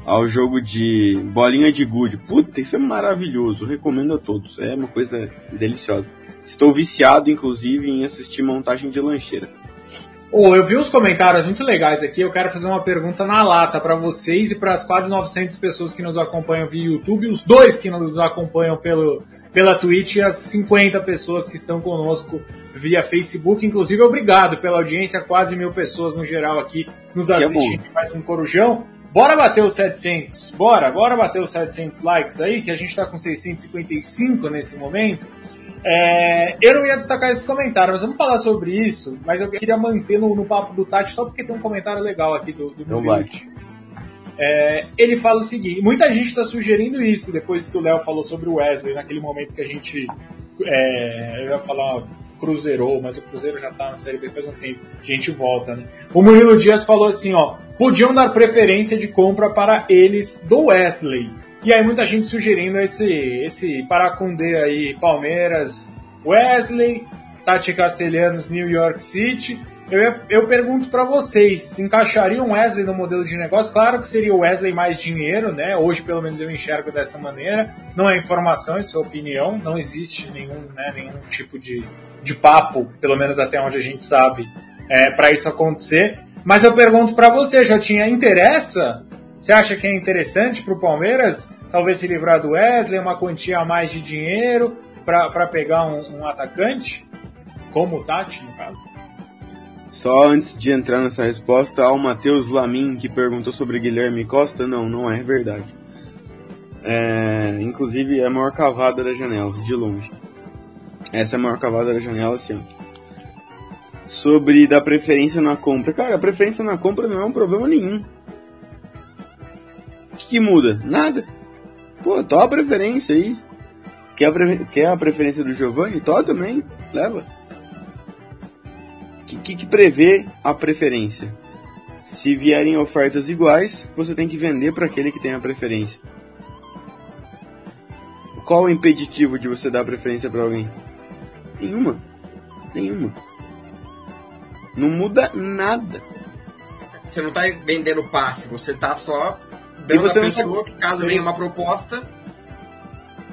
ao jogo de bolinha de gude. Puta, isso é maravilhoso. Recomendo a todos. É uma coisa deliciosa. Estou viciado, inclusive, em assistir montagem de lancheira. Oh, eu vi uns comentários muito legais aqui. Eu quero fazer uma pergunta na lata para vocês e para as quase 900 pessoas que nos acompanham via YouTube, os dois que nos acompanham pelo, pela Twitch e as 50 pessoas que estão conosco via Facebook. Inclusive, obrigado pela audiência, quase mil pessoas no geral aqui nos é assistindo é mais um Corujão. Bora bater os 700, bora, bora bater os 700 likes aí, que a gente está com 655 nesse momento. É, eu não ia destacar esses comentários, mas vamos falar sobre isso. Mas eu queria manter no, no papo do Tati só porque tem um comentário legal aqui do, do Não vai. É, ele fala o seguinte: muita gente está sugerindo isso depois que o Léo falou sobre o Wesley, naquele momento que a gente. É, eu ia falar Cruzeirou, mas o Cruzeiro já está na Série B faz um tempo. A gente volta, né? O Murilo Dias falou assim: ó, podiam dar preferência de compra para eles do Wesley. E aí muita gente sugerindo esse, esse Paracundê aí, Palmeiras, Wesley, Tati Castelhanos, New York City. Eu, eu pergunto para vocês, encaixaria um Wesley no modelo de negócio? Claro que seria o Wesley mais dinheiro, né? Hoje, pelo menos, eu enxergo dessa maneira. Não é informação, isso é opinião. Não existe nenhum, né, nenhum tipo de, de papo, pelo menos até onde a gente sabe, é, para isso acontecer. Mas eu pergunto para você, já tinha interessa você acha que é interessante para o Palmeiras talvez se livrar do Wesley, uma quantia a mais de dinheiro para pegar um, um, atacante, como o Tati, no caso? Só antes de entrar nessa resposta, ao Matheus Lamin, que perguntou sobre Guilherme Costa, não, não é verdade. É, inclusive, é a maior cavada da janela, de longe. Essa é a maior cavada da janela, sim. Sobre dar preferência na compra. Cara, a preferência na compra não é um problema nenhum. O que, que muda? Nada. Pô, toma a preferência aí. Quer a. Quer a preferência do Giovanni? Tó também. Leva. O que, que, que prevê a preferência? Se vierem ofertas iguais, você tem que vender para aquele que tem a preferência. Qual o impeditivo de você dar preferência para alguém? Nenhuma. Nenhuma. Não muda nada. Você não tá vendendo passe, você tá só dando a tá pessoa tá... que caso venha uma proposta.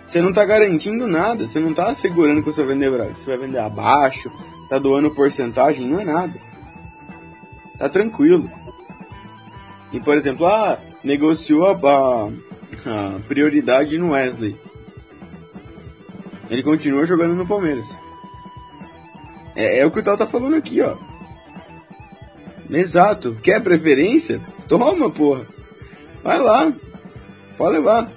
Você não tá garantindo nada, você não tá assegurando que você vai vender, você vai vender abaixo, tá doando porcentagem, não é nada. Tá tranquilo. E por exemplo, ah, negociou a, a, a prioridade no Wesley. Ele continua jogando no Palmeiras. É, é o que o Tal tá falando aqui, ó. Exato. Quer preferência? Toma, porra. Vai lá. Pode levar.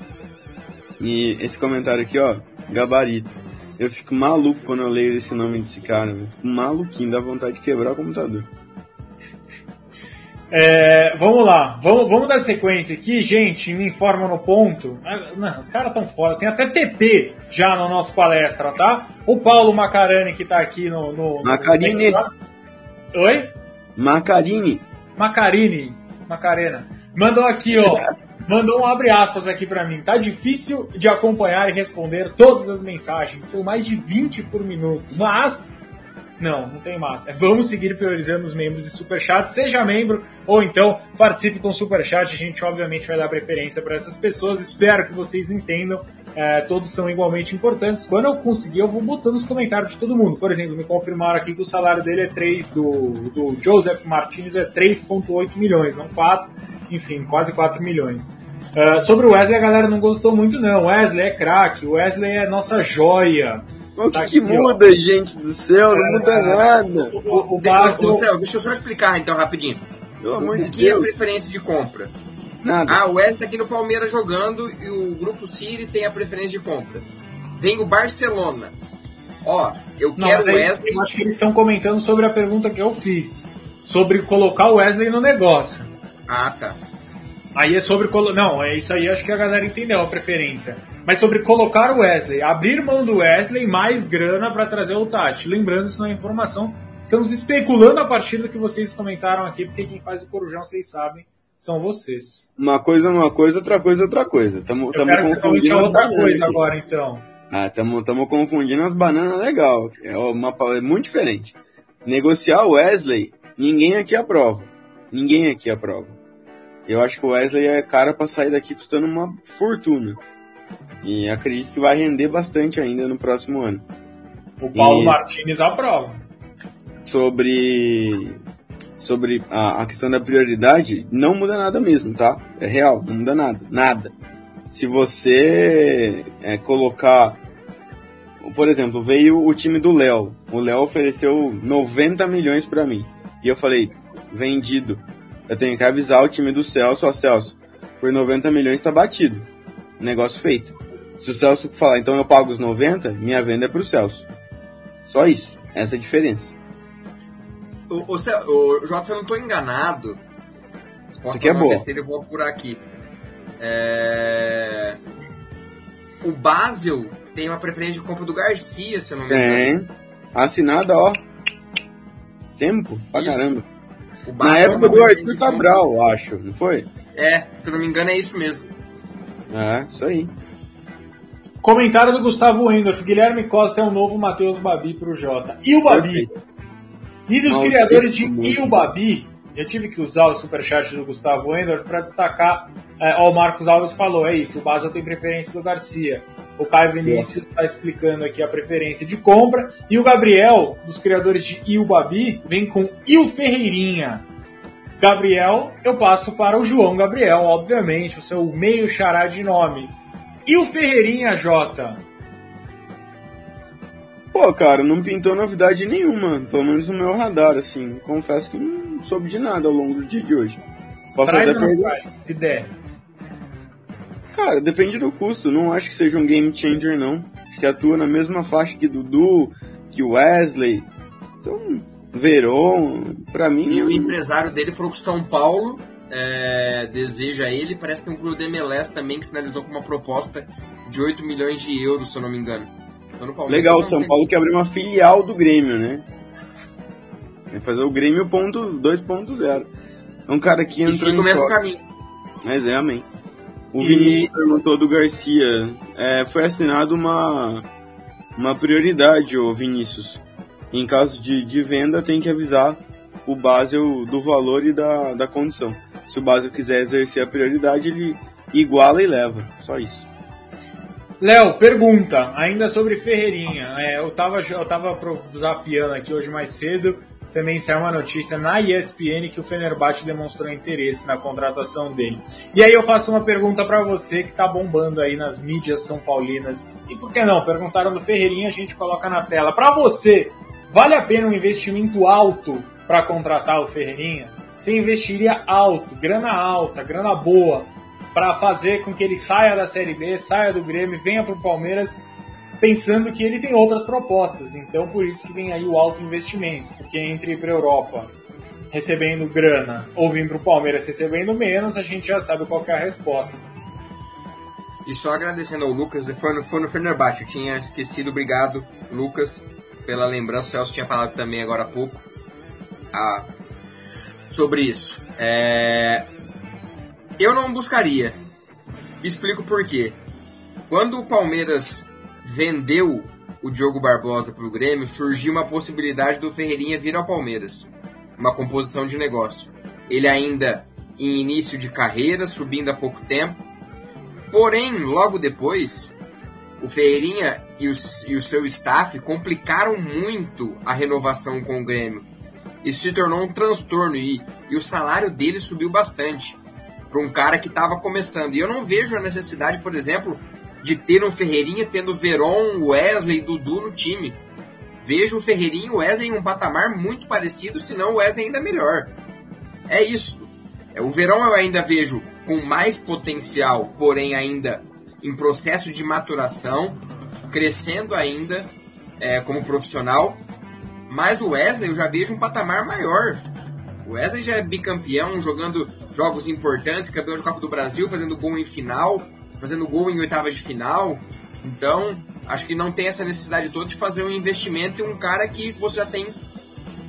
E esse comentário aqui, ó. Gabarito. Eu fico maluco quando eu leio esse nome desse cara. Eu fico maluquinho, dá vontade de quebrar o computador. É, vamos lá, vamos, vamos dar sequência aqui, gente. Me informa no ponto. Ah, não, os caras tão foda. Tem até TP já no nosso palestra, tá? O Paulo Macarani que tá aqui no. no Macarini. No... Oi? Macarini. Macarini. Macarena. Mandou aqui, ó. *laughs* Mandou um abre aspas aqui para mim. Tá difícil de acompanhar e responder todas as mensagens. São mais de 20 por minuto. Mas não, não tem mais. É, vamos seguir priorizando os membros de Superchat. Seja membro ou então participe com o Superchat. A gente, obviamente, vai dar preferência para essas pessoas. Espero que vocês entendam. É, todos são igualmente importantes. Quando eu conseguir, eu vou botando os comentários de todo mundo. Por exemplo, me confirmaram aqui que o salário dele é 3, do, do Joseph Martinez é 3,8 milhões, não 4. Enfim, quase 4 milhões. Uh, sobre o Wesley, a galera não gostou muito, não. Wesley é craque, o Wesley é nossa joia. O que, tá que muda, gente do céu? Não muda é, nada. O, o, o, o céu, deixa eu só explicar então rapidinho. Pelo amor de que Deus. é a preferência de compra? Nada. Ah, o Wesley tá aqui no Palmeiras jogando e o grupo City tem a preferência de compra. Vem o Barcelona. Ó, eu Não, quero o Wesley. Eu acho que eles estão comentando sobre a pergunta que eu fiz. Sobre colocar o Wesley no negócio. Ah, tá. Aí é sobre. Não, é isso aí, acho que a galera entendeu a preferência. Mas sobre colocar o Wesley, abrir mão do Wesley, mais grana para trazer o Tati. Lembrando, isso não é informação. Estamos especulando a partir do que vocês comentaram aqui, porque quem faz o Corujão, vocês sabem, são vocês. Uma coisa é uma coisa, outra coisa é outra coisa. Tamo, Eu tamo quero confundindo que você outra coisa aqui. agora, então. Ah, estamos confundindo as bananas legal. É, uma, é muito diferente. Negociar o Wesley, ninguém aqui aprova. Ninguém aqui aprova. Eu acho que o Wesley é cara para sair daqui custando uma fortuna. E acredito que vai render bastante ainda no próximo ano. O Paulo e Martins aprova. Sobre sobre a, a, questão da prioridade, não muda nada mesmo, tá? É real, não muda nada, nada. Se você é, colocar, por exemplo, veio o time do Léo, o Léo ofereceu 90 milhões para mim e eu falei vendido eu tenho que avisar o time do Celso, ó Celso, por 90 milhões tá batido. Negócio feito. Se o Celso falar, então eu pago os 90, minha venda é pro Celso. Só isso. Essa é a diferença. O, o, Cel, o Jota, se eu não tô enganado, isso aqui é bom. Besteira, eu vou apurar aqui. É... O Basel tem uma preferência de compra do Garcia, se eu não me engano. Tem. Assinada, ó. Tempo pra isso. caramba. Na época do Arthur Cabral, acho, não foi? É, se não me engano é isso mesmo. É, isso aí. Comentário do Gustavo Wendorf. Guilherme Costa é o novo Matheus Babi pro Jota. E o Babi? E dos criadores de E o Babi, eu tive que usar o superchat do Gustavo Wendorf para destacar. É, ó, o Marcos Alves falou: é isso, o Basel tem preferência do Garcia. O Caio Vinícius está explicando aqui a preferência de compra. E o Gabriel, dos criadores de Il Babi, vem com Il Ferreirinha. Gabriel, eu passo para o João Gabriel, obviamente, o seu meio xará de nome. E o Ferreirinha J? Pô, cara, não pintou novidade nenhuma, pelo menos no meu radar, assim. Confesso que não soube de nada ao longo do dia de hoje. Posso Traz até perder. se der. Cara, depende do custo. Não acho que seja um game changer, não. Acho que atua na mesma faixa que Dudu, que Wesley. Então, Veron, pra mim. E o empresário dele falou que São Paulo é, deseja ele. Parece que tem um clube de MLS também que sinalizou com uma proposta de 8 milhões de euros, se eu não me engano. Então, Legal, São tem... Paulo quer abrir uma filial do Grêmio, né? Vai fazer o Grêmio ponto 2.0. É um cara que entra no mesmo caminho. Mas é, amém. O e... Vinícius perguntou do Garcia. É, foi assinado uma, uma prioridade, o Vinícius. Em caso de, de venda, tem que avisar o Basel do valor e da, da condição. Se o Basel quiser exercer a prioridade, ele iguala e leva. Só isso. Léo, pergunta, ainda sobre Ferreirinha. É, eu tava, eu tava zapeando aqui hoje mais cedo também saiu uma notícia na ESPN que o Fenerbahçe demonstrou interesse na contratação dele. E aí eu faço uma pergunta para você que tá bombando aí nas mídias são paulinas. E por que não? Perguntaram do Ferreirinha, a gente coloca na tela. Para você, vale a pena um investimento alto para contratar o Ferreirinha? Você investiria alto, grana alta, grana boa, para fazer com que ele saia da Série B, saia do Grêmio, venha para o Palmeiras pensando que ele tem outras propostas. Então, por isso que vem aí o alto investimento, porque entre para a Europa recebendo grana ou vir para o Palmeiras recebendo menos, a gente já sabe qual é a resposta. E só agradecendo ao Lucas, foi no, foi no Fenerbahçe, eu tinha esquecido, obrigado, Lucas, pela lembrança, o Celso tinha falado também agora há pouco ah, sobre isso. É... Eu não buscaria, explico por quê. Quando o Palmeiras vendeu o Diogo Barbosa para o Grêmio, surgiu uma possibilidade do Ferreirinha vir ao Palmeiras. Uma composição de negócio. Ele ainda em início de carreira, subindo há pouco tempo. Porém, logo depois, o Ferreirinha e o, e o seu staff complicaram muito a renovação com o Grêmio. Isso se tornou um transtorno e, e o salário dele subiu bastante para um cara que estava começando. E eu não vejo a necessidade, por exemplo, de ter um Ferreirinha tendo Veron, Wesley e Dudu no time. Vejo o Ferreirinha e o Wesley em um patamar muito parecido, se não o Wesley ainda melhor. É isso. É, o Verón eu ainda vejo com mais potencial, porém ainda em processo de maturação, crescendo ainda é, como profissional. Mas o Wesley eu já vejo um patamar maior. O Wesley já é bicampeão, jogando jogos importantes, campeão de Copa do Brasil, fazendo gol em final fazendo gol em oitavas de final. Então, acho que não tem essa necessidade toda de fazer um investimento em um cara que você já tem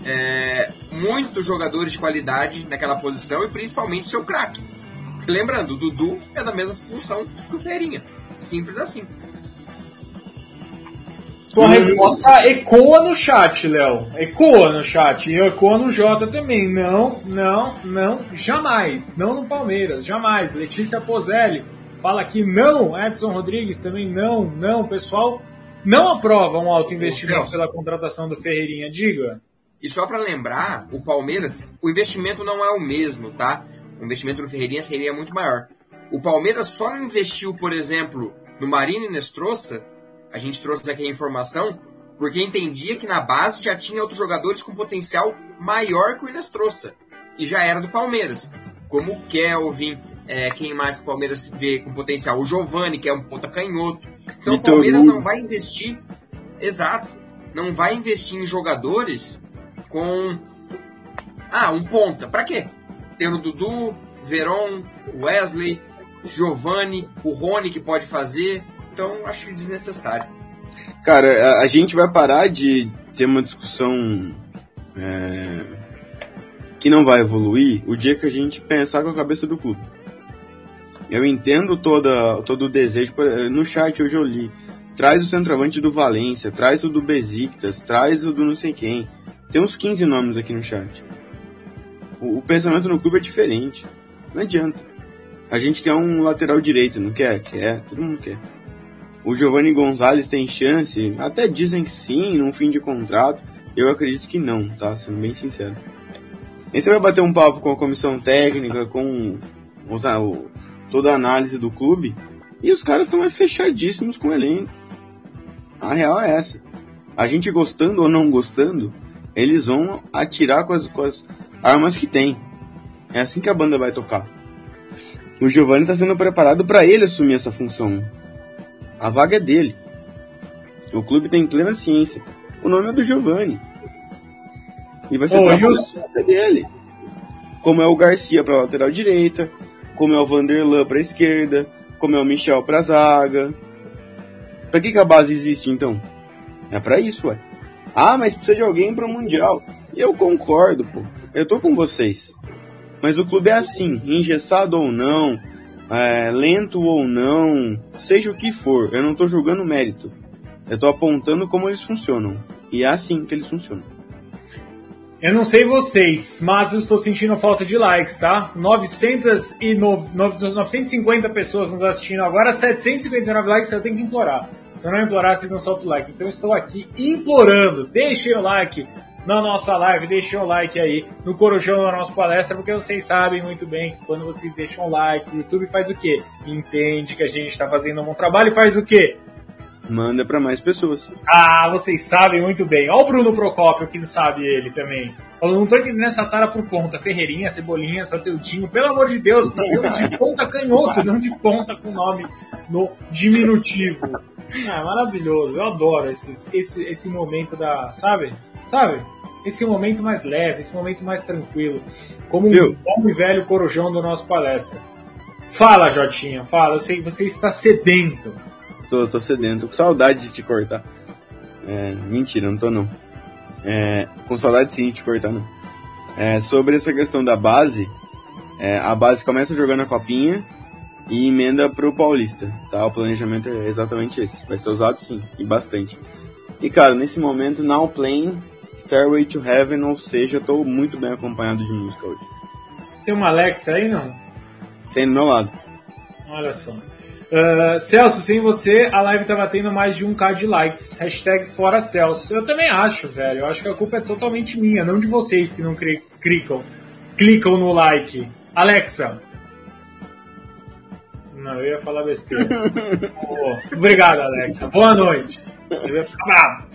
é, muitos jogadores de qualidade naquela posição e principalmente seu craque. Lembrando, o Dudu é da mesma função que o Ferreirinha. Simples assim. Tua resposta ecoa no chat, Léo. Ecoa no chat. E ecoa no Jota também. Não, não, não, jamais. Não no Palmeiras, jamais. Letícia Pozelli fala que não, Edson Rodrigues também não, não, o pessoal não aprova um alto investimento pela contratação do Ferreirinha, diga. E só para lembrar, o Palmeiras, o investimento não é o mesmo, tá? O investimento do Ferreirinha seria muito maior. O Palmeiras só não investiu, por exemplo, no Marino e Nestroça, a gente trouxe aqui a informação, porque entendia que na base já tinha outros jogadores com potencial maior que o Nestroça. E já era do Palmeiras. Como o Kelvin, é, quem mais o Palmeiras vê com potencial? O Giovani, que é um ponta canhoto. Então o Palmeiras não vai investir. Exato. Não vai investir em jogadores com. Ah, um ponta. Para quê? Ter o Dudu, Veron, Wesley, Giovani, o Rony que pode fazer. Então acho desnecessário. Cara, a, a gente vai parar de ter uma discussão é, que não vai evoluir o dia que a gente pensar com a cabeça do clube. Eu entendo toda, todo o desejo. No chat hoje eu li. Traz o centroavante do Valência, traz o do Besiktas, traz o do não sei quem. Tem uns 15 nomes aqui no chat. O, o pensamento no clube é diferente. Não adianta. A gente quer um lateral direito, não quer? Quer, todo mundo quer. O Giovanni Gonzalez tem chance? Até dizem que sim, num fim de contrato. Eu acredito que não, tá? Sendo bem sincero. E você vai bater um papo com a comissão técnica, com os, toda a análise do clube. E os caras estão fechadíssimos com o elenco. A real é essa. A gente gostando ou não gostando, eles vão atirar com as, com as armas que tem. É assim que a banda vai tocar. O Giovanni está sendo preparado para ele assumir essa função. A vaga é dele. O clube tem plena ciência. O nome é do Giovanni. E vai ser oh, a dele. Como é o Garcia para lateral direita, como é o Vanderlan para esquerda, como é o Michel para zaga. Para que, que a base existe então? É para isso, ué. Ah, mas precisa de alguém para o mundial. Eu concordo, pô. Eu tô com vocês. Mas o clube é assim, engessado ou não, é, lento ou não, seja o que for, eu não tô julgando mérito. Eu tô apontando como eles funcionam. E é assim que eles funcionam. Eu não sei vocês, mas eu estou sentindo falta de likes, tá? 909, 950 pessoas nos assistindo agora, 759 likes, eu tenho que implorar. Se eu não implorar, vocês não soltam o like. Então estou aqui implorando. Deixem o like na nossa live, deixem o like aí no Corujão da nossa palestra, porque vocês sabem muito bem que quando vocês deixam o like, o YouTube faz o quê? Entende que a gente está fazendo um bom trabalho e faz o quê? Manda para mais pessoas. Ah, vocês sabem muito bem. Olha o Bruno Procópio, que não sabe ele também. Eu não tô entendendo essa tara por ponta. Ferreirinha, Cebolinha, Santeudinho. Pelo amor de Deus, precisamos de ponta canhoto, não de ponta com nome no diminutivo. Ah, maravilhoso. Eu adoro esses, esse, esse momento da. Sabe? Sabe? Esse momento mais leve, esse momento mais tranquilo. Como um bom e velho corujão do nosso palestra. Fala, Jotinha, fala. Eu sei que você está sedento. Tô, tô sedento, tô com saudade de te cortar. É, mentira, não tô não. É, com saudade sim de te cortar, não. É, sobre essa questão da base, é, a base começa jogando a copinha e emenda pro Paulista, tá? O planejamento é exatamente esse. Vai ser usado sim, e bastante. E cara, nesse momento, Now Playing, Stairway to Heaven, ou seja, eu tô muito bem acompanhado de música hoje. Tem uma Alexa aí, não? Tem do meu lado. Olha só. Uh, Celso, sem você, a live tá batendo mais de 1k de likes. Hashtag fora Celso. Eu também acho, velho. Eu acho que a culpa é totalmente minha, não de vocês que não clicam, clicam no like. Alexa. Não, eu ia falar besteira. *laughs* oh, obrigado, Alexa. Boa noite. Eu ia ficar bravo.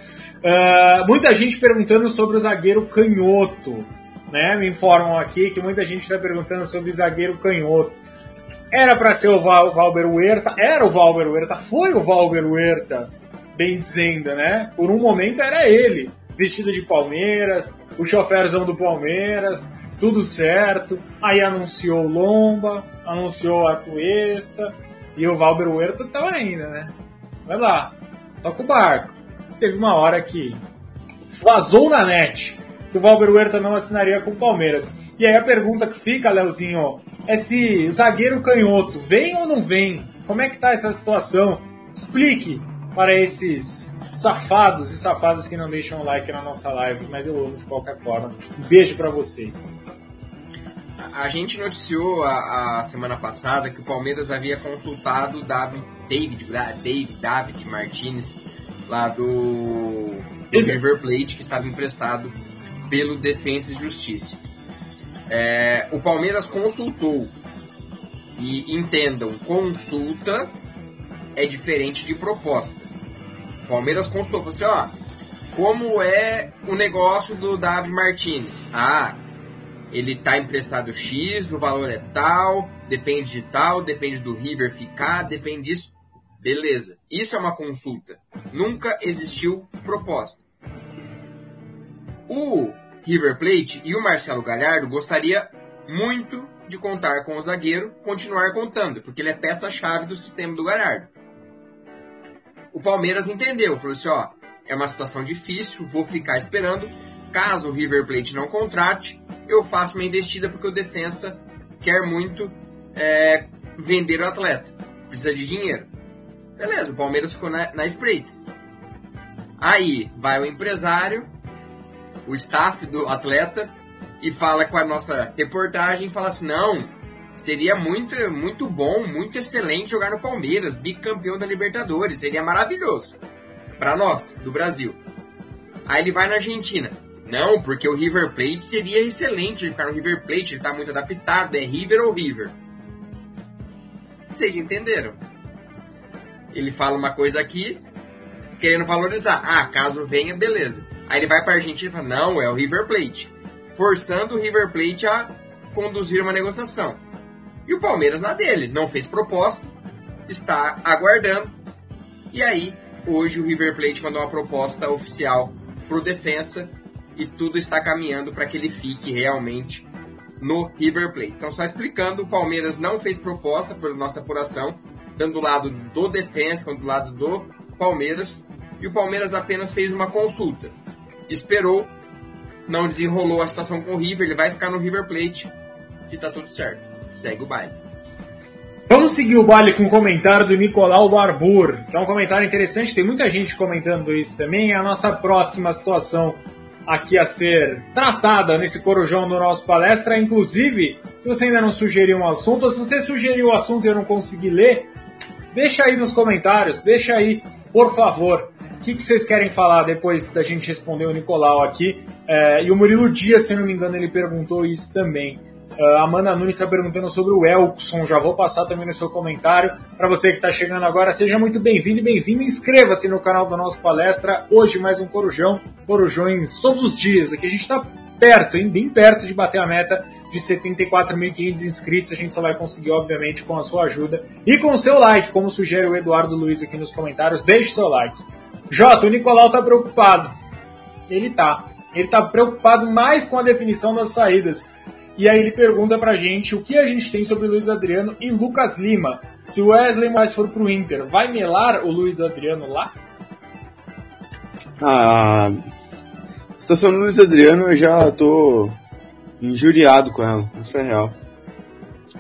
Uh, muita gente perguntando sobre o zagueiro canhoto. Né? Me informam aqui que muita gente está perguntando sobre o zagueiro canhoto. Era para ser o Val, Valber Huerta, era o Valber Huerta, foi o Valber Huerta, bem dizendo, né? Por um momento era ele, vestido de Palmeiras, o choferzão do Palmeiras, tudo certo. Aí anunciou Lomba, anunciou a Tuesta, e o Valber Huerta tava ainda, né? Vai lá, toca o barco. Teve uma hora que vazou na net que o Valber Huerta não assinaria com o Palmeiras. E aí a pergunta que fica, Leozinho, esse zagueiro canhoto vem ou não vem? Como é que tá essa situação? Explique para esses safados e safadas que não deixam o like na nossa live, mas eu amo de qualquer forma. Um beijo para vocês. A gente noticiou a, a, semana passada que o Palmeiras havia consultado David, David, David, David Martinez, lá do, do River Plate, que estava emprestado pelo Defensa e Justiça. É, o Palmeiras consultou. E entendam, consulta é diferente de proposta. O Palmeiras consultou, falou assim, ó, como é o negócio do David Martinez? Ah, ele tá emprestado X, o valor é tal, depende de tal, depende do River ficar, depende disso. Beleza. Isso é uma consulta. Nunca existiu proposta. O River Plate e o Marcelo Galhardo gostaria muito de contar com o zagueiro, continuar contando, porque ele é peça-chave do sistema do Galhardo. O Palmeiras entendeu, falou assim: ó, é uma situação difícil, vou ficar esperando. Caso o River Plate não contrate, eu faço uma investida porque o defensa quer muito é, vender o atleta, precisa de dinheiro. Beleza, o Palmeiras ficou na, na espreita. Aí vai o empresário, o staff do atleta e fala com a nossa reportagem, fala assim, não, seria muito, muito bom, muito excelente jogar no Palmeiras, bicampeão da Libertadores, seria maravilhoso para nós, do Brasil. Aí ele vai na Argentina. Não, porque o River Plate seria excelente ele ficar no River Plate, ele tá muito adaptado, é River ou River. Vocês entenderam? Ele fala uma coisa aqui, querendo valorizar. Ah, caso venha, beleza. Aí ele vai pra Argentina e fala, não, é o River Plate. Forçando o River Plate a conduzir uma negociação. E o Palmeiras na dele, não fez proposta, está aguardando. E aí, hoje o River Plate mandou uma proposta oficial pro defensa e tudo está caminhando para que ele fique realmente no River Plate. Então, só explicando, o Palmeiras não fez proposta por nossa apuração, tanto do lado do defensa quanto do lado do Palmeiras, e o Palmeiras apenas fez uma consulta. Esperou, não desenrolou a situação com o River, ele vai ficar no River Plate e tá tudo certo. Segue o baile. Vamos seguir o baile com um comentário do Nicolau que é um comentário interessante, tem muita gente comentando isso também. A nossa próxima situação aqui a ser tratada nesse corujão do nosso palestra. Inclusive, se você ainda não sugeriu um assunto, ou se você sugeriu o um assunto e eu não consegui ler, deixa aí nos comentários, deixa aí, por favor. Que, que vocês querem falar depois da gente responder o Nicolau aqui? É, e o Murilo Dias, se não me engano, ele perguntou isso também. Uh, Amanda Nunes está perguntando sobre o Elkson. Já vou passar também no seu comentário. Para você que está chegando agora, seja muito bem-vindo e bem-vindo. Inscreva-se no canal do nosso palestra. Hoje mais um Corujão. Corujões todos os dias. Aqui a gente está perto, hein? bem perto de bater a meta de 74.500 inscritos. A gente só vai conseguir, obviamente, com a sua ajuda e com o seu like, como sugere o Eduardo Luiz aqui nos comentários. Deixe seu like. Jota, o Nicolau está preocupado. Ele tá. Ele está preocupado mais com a definição das saídas. E aí ele pergunta pra gente o que a gente tem sobre Luiz Adriano e Lucas Lima. Se o Wesley mais for pro Inter, vai melar o Luiz Adriano lá? Ah, a situação do Luiz Adriano eu já tô injuriado com ela, isso é real.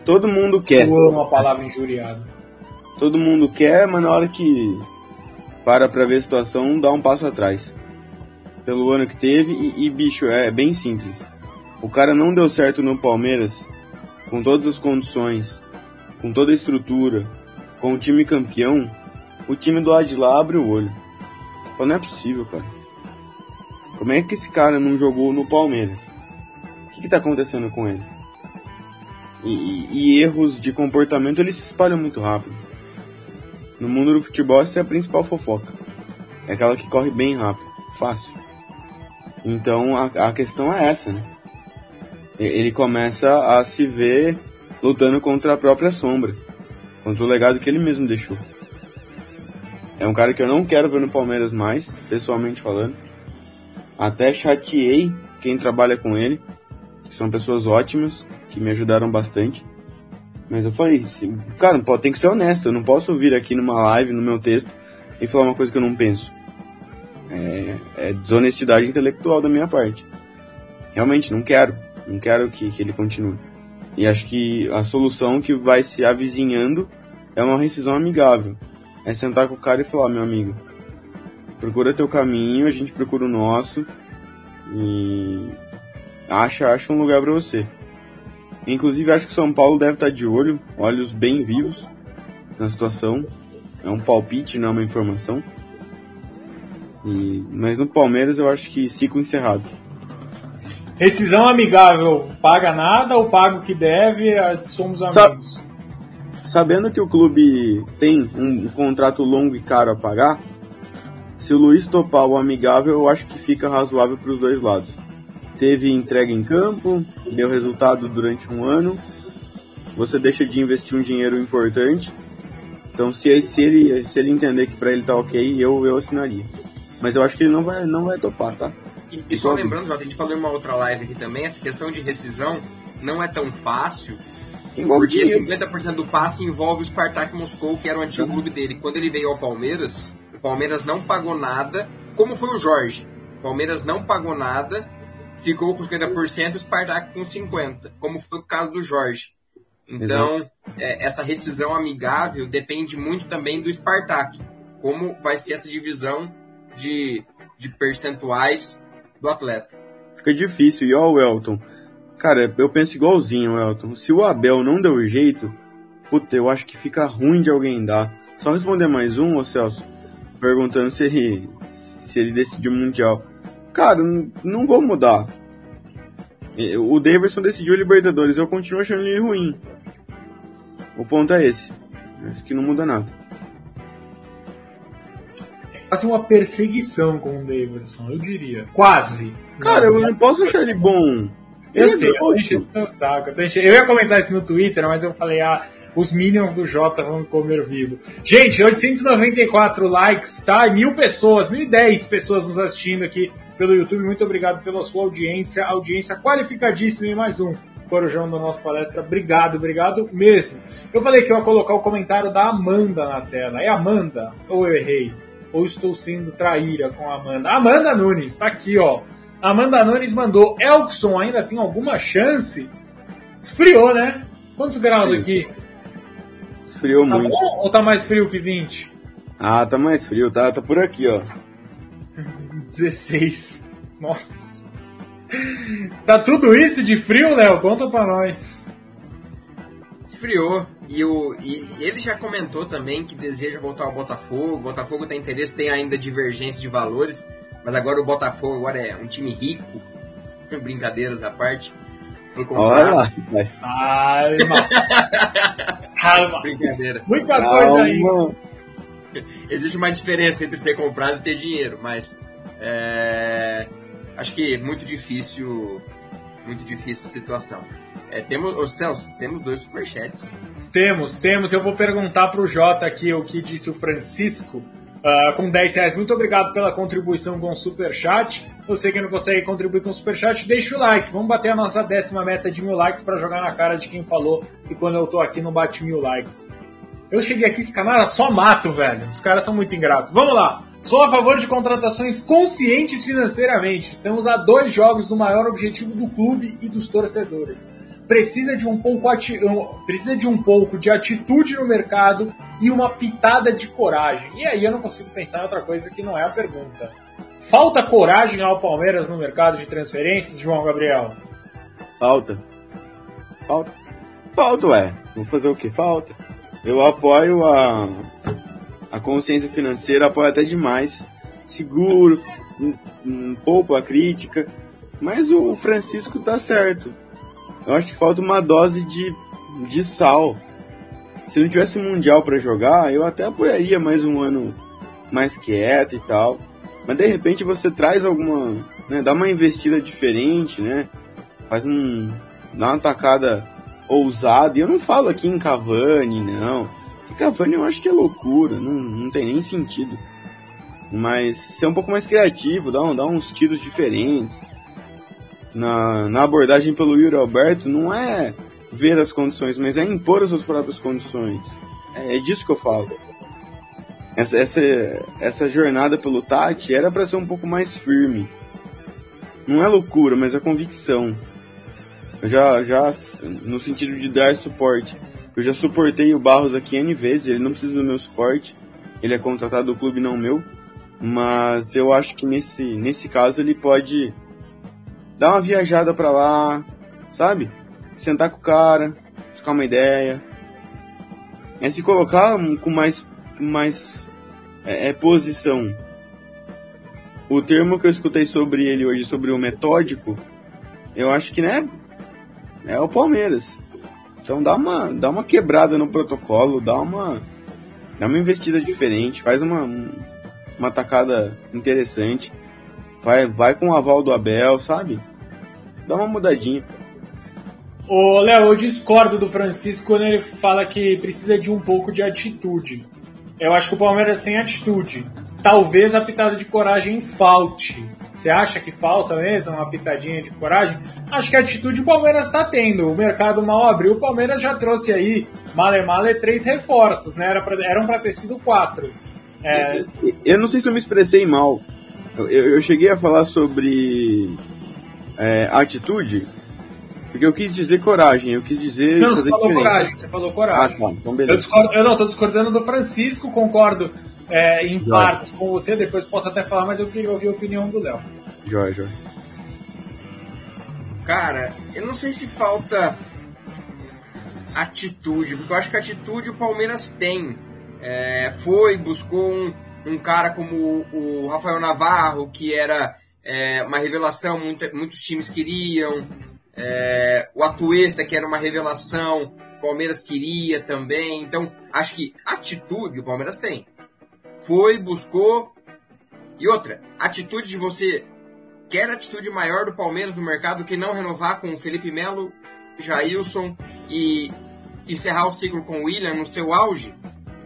Todo mundo quer. Eu amo a palavra injuriado. Todo mundo quer, mas na hora que para pra ver a situação, dá um passo atrás. Pelo ano que teve, e, e bicho, é bem simples. O cara não deu certo no Palmeiras, com todas as condições, com toda a estrutura, com o time campeão, o time do lado de lá abre o olho. Não é possível, cara. Como é que esse cara não jogou no Palmeiras? O que, que tá acontecendo com ele? E, e, e, erros de comportamento eles se espalham muito rápido. No mundo do futebol essa é a principal fofoca. É aquela que corre bem rápido, fácil. Então a, a questão é essa, né? ele começa a se ver lutando contra a própria sombra, contra o legado que ele mesmo deixou. É um cara que eu não quero ver no Palmeiras mais, pessoalmente falando. Até chateei quem trabalha com ele, que são pessoas ótimas, que me ajudaram bastante. Mas eu falei, cara, tem que ser honesto, eu não posso vir aqui numa live, no meu texto, e falar uma coisa que eu não penso. É, é desonestidade intelectual da minha parte. Realmente, não quero. Não quero que, que ele continue. E acho que a solução que vai se avizinhando é uma rescisão amigável. É sentar com o cara e falar, meu amigo, procura teu caminho, a gente procura o nosso e acha, acha um lugar para você. Inclusive acho que o São Paulo deve estar de olho, olhos bem vivos na situação. É um palpite, não é uma informação. E, mas no Palmeiras eu acho que ciclo encerrado. Rescisão amigável, paga nada ou paga o que deve, somos amigos. Sabendo que o clube tem um contrato longo e caro a pagar, se o Luiz topar o amigável, eu acho que fica razoável para os dois lados. Teve entrega em campo, deu resultado durante um ano, você deixa de investir um dinheiro importante. Então, se, se, ele, se ele entender que para ele tá ok, eu, eu assinaria. Mas eu acho que ele não vai, não vai topar, tá? E, e só lembrando, Jota, a gente falou em uma outra live aqui também, essa questão de rescisão não é tão fácil, porque 50% do passe envolve o Spartak Moscou, que era o antigo clube dele. Quando ele veio ao Palmeiras, o Palmeiras não pagou nada, como foi o Jorge. O Palmeiras não pagou nada, ficou com 50% e o Spartak com 50%, como foi o caso do Jorge. Então, é, essa rescisão amigável depende muito também do Spartak. Como vai ser essa divisão de, de percentuais do atleta. Fica difícil. E ó, o Elton. Cara, eu penso igualzinho, Elton. Se o Abel não deu jeito, puta, eu acho que fica ruim de alguém dar. Só responder mais um, ô Celso, perguntando se ele, se ele decidiu o Mundial. Cara, não vou mudar. O Davidson decidiu Libertadores, eu continuo achando ele ruim. O ponto é esse. Acho que não muda nada. quase uma perseguição com o Davidson, eu diria. Quase. Cara, eu não posso achar ele bom. Eu sei, eu tô enchendo seu saco. Eu, enchendo... eu ia comentar isso no Twitter, mas eu falei, ah, os Minions do Jota vão comer vivo. Gente, 894 likes, tá? Mil pessoas, 1010 pessoas nos assistindo aqui pelo YouTube. Muito obrigado pela sua audiência. Audiência qualificadíssima em mais um Corujão da nossa palestra. Obrigado, obrigado mesmo. Eu falei que eu ia colocar o comentário da Amanda na tela. É Amanda? Ou eu errei? Ou estou sendo traíra com a Amanda? Amanda Nunes, tá aqui, ó. Amanda Nunes mandou. Elkson ainda tem alguma chance? Esfriou, né? Quantos graus aqui? Esfriou tá muito. Bom, ou tá mais frio que 20? Ah, tá mais frio, tá, tá por aqui, ó. 16. Nossa. Tá tudo isso de frio, Léo? Conta pra nós. Esfriou. E, o, e ele já comentou também que deseja voltar ao Botafogo. O Botafogo tem interesse, tem ainda divergência de valores. Mas agora o Botafogo agora é um time rico. *laughs* Brincadeiras à parte. Olha lá. Mas... Calma. *laughs* Calma. Brincadeira. Muita Calma. coisa aí. *laughs* Existe uma diferença entre ser comprado e ter dinheiro, mas é, acho que é muito difícil, muito difícil situação. É, temos, os Celso, temos dois superchats. Temos, temos. Eu vou perguntar para o Jota aqui o que disse o Francisco. Uh, com 10 reais. Muito obrigado pela contribuição com o Superchat. Você que não consegue contribuir com o Superchat, deixa o like. Vamos bater a nossa décima meta de mil likes para jogar na cara de quem falou que quando eu tô aqui não bate mil likes. Eu cheguei aqui, esse canal era só mato, velho. Os caras são muito ingratos. Vamos lá. Sou a favor de contratações conscientes financeiramente. Estamos a dois jogos do maior objetivo do clube e dos torcedores. Precisa de um pouco, ati... precisa de um pouco de atitude no mercado e uma pitada de coragem. E aí eu não consigo pensar em outra coisa que não é a pergunta. Falta coragem ao Palmeiras no mercado de transferências, João Gabriel? Falta. Falta. Falta, ué. Vou fazer o que? Falta. Eu apoio a a consciência financeira apoia até demais. Seguro, um, um pouco a crítica, mas o Francisco tá certo. Eu acho que falta uma dose de, de sal. Se não tivesse um Mundial para jogar, eu até apoiaria mais um ano mais quieto e tal. Mas de repente você traz alguma. Né, dá uma investida diferente, né? Faz um. dá uma tacada ousada. E eu não falo aqui em Cavani, não Cavani eu acho que é loucura, não, não tem nem sentido. Mas ser um pouco mais criativo, dar, um, dar uns tiros diferentes. Na, na abordagem pelo Yuri Alberto, não é ver as condições, mas é impor as suas próprias condições. É, é disso que eu falo. Essa, essa, essa jornada pelo Tati era para ser um pouco mais firme. Não é loucura, mas é convicção. Já, já no sentido de dar suporte. Eu já suportei o Barros aqui N vezes, ele não precisa do meu suporte. Ele é contratado do clube, não meu. Mas eu acho que nesse, nesse caso ele pode dar uma viajada para lá, sabe? Sentar com o cara, trocar uma ideia. É se colocar com mais, mais é, é, posição. O termo que eu escutei sobre ele hoje, sobre o metódico, eu acho que né, é o Palmeiras. Então dá uma, dá uma quebrada no protocolo, dá uma, dá uma investida diferente, faz uma, uma tacada interessante, vai, vai com o aval do Abel, sabe? Dá uma mudadinha. Ô, Léo, eu discordo do Francisco quando ele fala que precisa de um pouco de atitude. Eu acho que o Palmeiras tem atitude. Talvez a pitada de coragem falte. Você acha que falta mesmo uma pitadinha de coragem? Acho que a atitude o Palmeiras está tendo. O mercado mal abriu, o Palmeiras já trouxe aí, male male, três reforços, né? Era pra, eram para ter sido quatro. É... Eu não sei se eu me expressei mal. Eu, eu cheguei a falar sobre é, atitude, porque eu quis dizer coragem, eu quis dizer. Não, você falou diferente. coragem, você falou coragem. Ah, tá, então beleza. Eu, discordo, eu não, tô discordando do Francisco, concordo é, em partes com você, depois posso até falar, mas eu queria ouvir a opinião do Léo. Joia, joia. Cara, eu não sei se falta atitude, porque eu acho que atitude o Palmeiras tem. É, foi, buscou um, um cara como o, o Rafael Navarro, que era é, uma revelação, muita, muitos times queriam. É, o Atuesta, que era uma revelação, o Palmeiras queria também. Então, acho que atitude o Palmeiras tem foi, buscou, E outra, atitude de você quer atitude maior do Palmeiras no mercado que não renovar com o Felipe Melo, Jailson e encerrar o ciclo com o William no seu auge?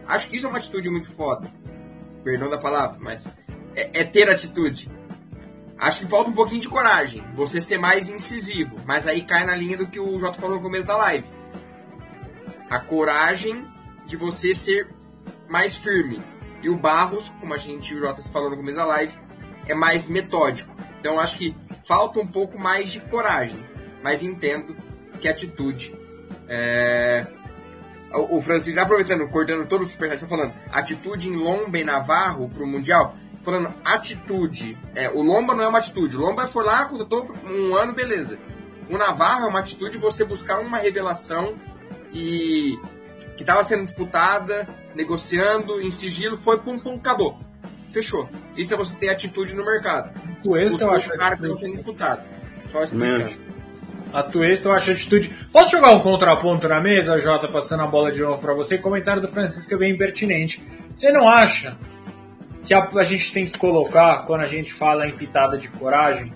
Acho que isso é uma atitude muito foda. Perdão da palavra, mas é, é ter atitude. Acho que falta um pouquinho de coragem, você ser mais incisivo, mas aí cai na linha do que o Jota falou no começo da live. A coragem de você ser mais firme. E o Barros, como a gente o Jota falou no começo da live, é mais metódico. Então acho que falta um pouco mais de coragem, mas entendo que atitude. É... O Francisco, aproveitando, cortando todo o superchat, está falando atitude em Lomba e Navarro para o Mundial falando atitude. É, o Lomba não é uma atitude. O Lomba foi lá, contratou um ano, beleza. O Navarro é uma atitude você buscar uma revelação e que estava sendo disputada, negociando, em sigilo, foi pum pum, acabou. Fechou. Isso é você ter atitude no mercado. Tuesta eu acho. o cara que sendo disputado. Só explicando. A Tuesta eu acho atitude. Posso jogar um contraponto na mesa, Jota, passando a bola de novo para você? Comentário do Francisco é bem pertinente. Você não acha que a, a, gente tem que colocar quando a gente fala em pitada de coragem.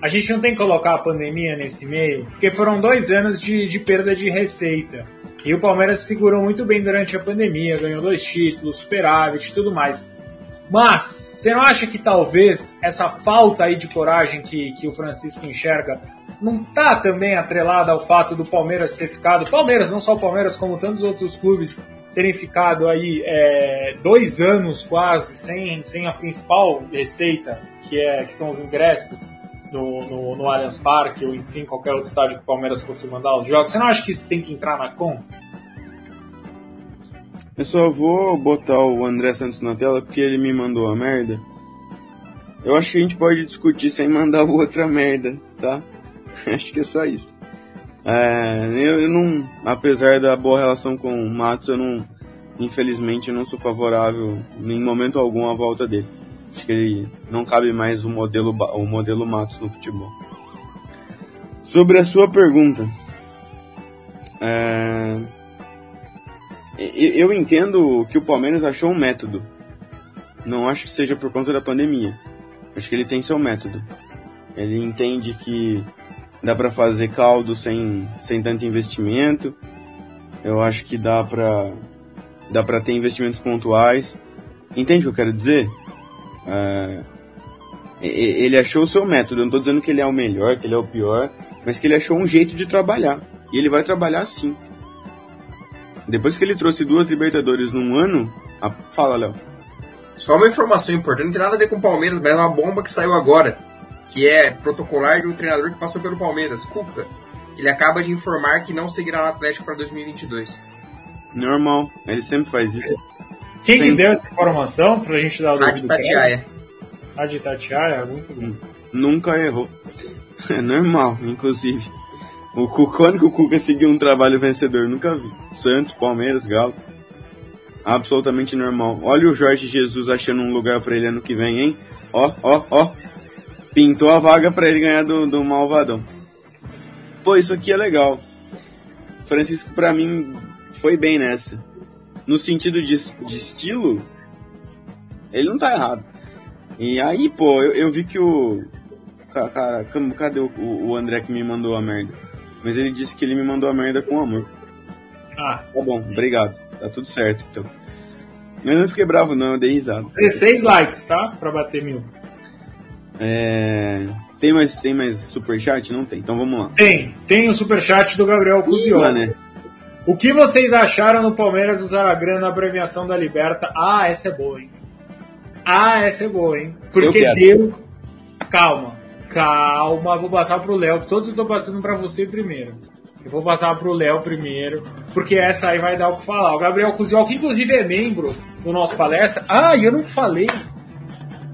A gente não tem que colocar a pandemia nesse meio, porque foram dois anos de, de perda de receita. E o Palmeiras se segurou muito bem durante a pandemia, ganhou dois títulos, superávit e tudo mais. Mas, você não acha que talvez essa falta aí de coragem que, que o Francisco enxerga não está também atrelada ao fato do Palmeiras ter ficado, Palmeiras, não só o Palmeiras, como tantos outros clubes, terem ficado aí é, dois anos quase sem, sem a principal receita, que, é, que são os ingressos no, no, no Allianz Parque ou enfim, qualquer outro estádio que o Palmeiras fosse mandar os jogos. Você não acha que isso tem que entrar na conta? Eu só vou botar o André Santos na tela porque ele me mandou a merda. Eu acho que a gente pode discutir sem mandar outra merda, tá? *laughs* acho que é só isso. É, eu, eu, não, apesar da boa relação com o Matos, eu não, infelizmente, eu não sou favorável em momento algum à volta dele. Acho que ele não cabe mais o modelo, o modelo Matos no futebol. Sobre a sua pergunta, é, eu entendo que o Palmeiras achou um método. Não acho que seja por conta da pandemia. Acho que ele tem seu método. Ele entende que dá para fazer caldo sem, sem tanto investimento. Eu acho que dá para dá para ter investimentos pontuais. Entende o que eu quero dizer? É, ele achou o seu método. Eu não estou dizendo que ele é o melhor, que ele é o pior, mas que ele achou um jeito de trabalhar. E ele vai trabalhar assim. Depois que ele trouxe duas Libertadores num ano, a... fala, Léo. Só uma informação importante, não tem nada a ver com o Palmeiras, mas é uma bomba que saiu agora que é protocolar de um treinador que passou pelo Palmeiras, Cuca. Ele acaba de informar que não seguirá no Atlético para 2022. Normal, ele sempre faz isso. Quem que deu essa informação pra gente dar o nome do Tatiaia. A de Tatiaia, muito bom. Nunca errou. É normal, inclusive. O quando que o Cuca seguiu um trabalho vencedor? Nunca vi. Santos, Palmeiras, Galo. Absolutamente normal. Olha o Jorge Jesus achando um lugar para ele ano que vem, hein? Ó, ó, ó pintou a vaga para ele ganhar do, do Malvadão. Pô, isso aqui é legal. Francisco, para mim, foi bem nessa. No sentido de, de, estilo, ele não tá errado. E aí, pô, eu, eu vi que o. Cara, cadê o, o André que me mandou a merda? Mas ele disse que ele me mandou a merda com amor. Ah. Tá bom, obrigado. Tá tudo certo, então. Mas eu não fiquei bravo, não, eu dei risada. 16 likes, tá? Pra bater mil. É... Tem mais, tem mais superchat? Não tem, então vamos lá. Tem, tem o superchat do Gabriel Cusiol. Né? O que vocês acharam no Palmeiras usar a grana na premiação da Liberta? Ah, essa é boa, hein? Ah, essa é boa, hein? Porque deu. Calma, calma, vou passar pro Léo, todos eu tô passando para você primeiro. Eu vou passar pro Léo primeiro, porque essa aí vai dar o que falar. O Gabriel Cusiol, que inclusive é membro do nosso palestra. Ah, eu não falei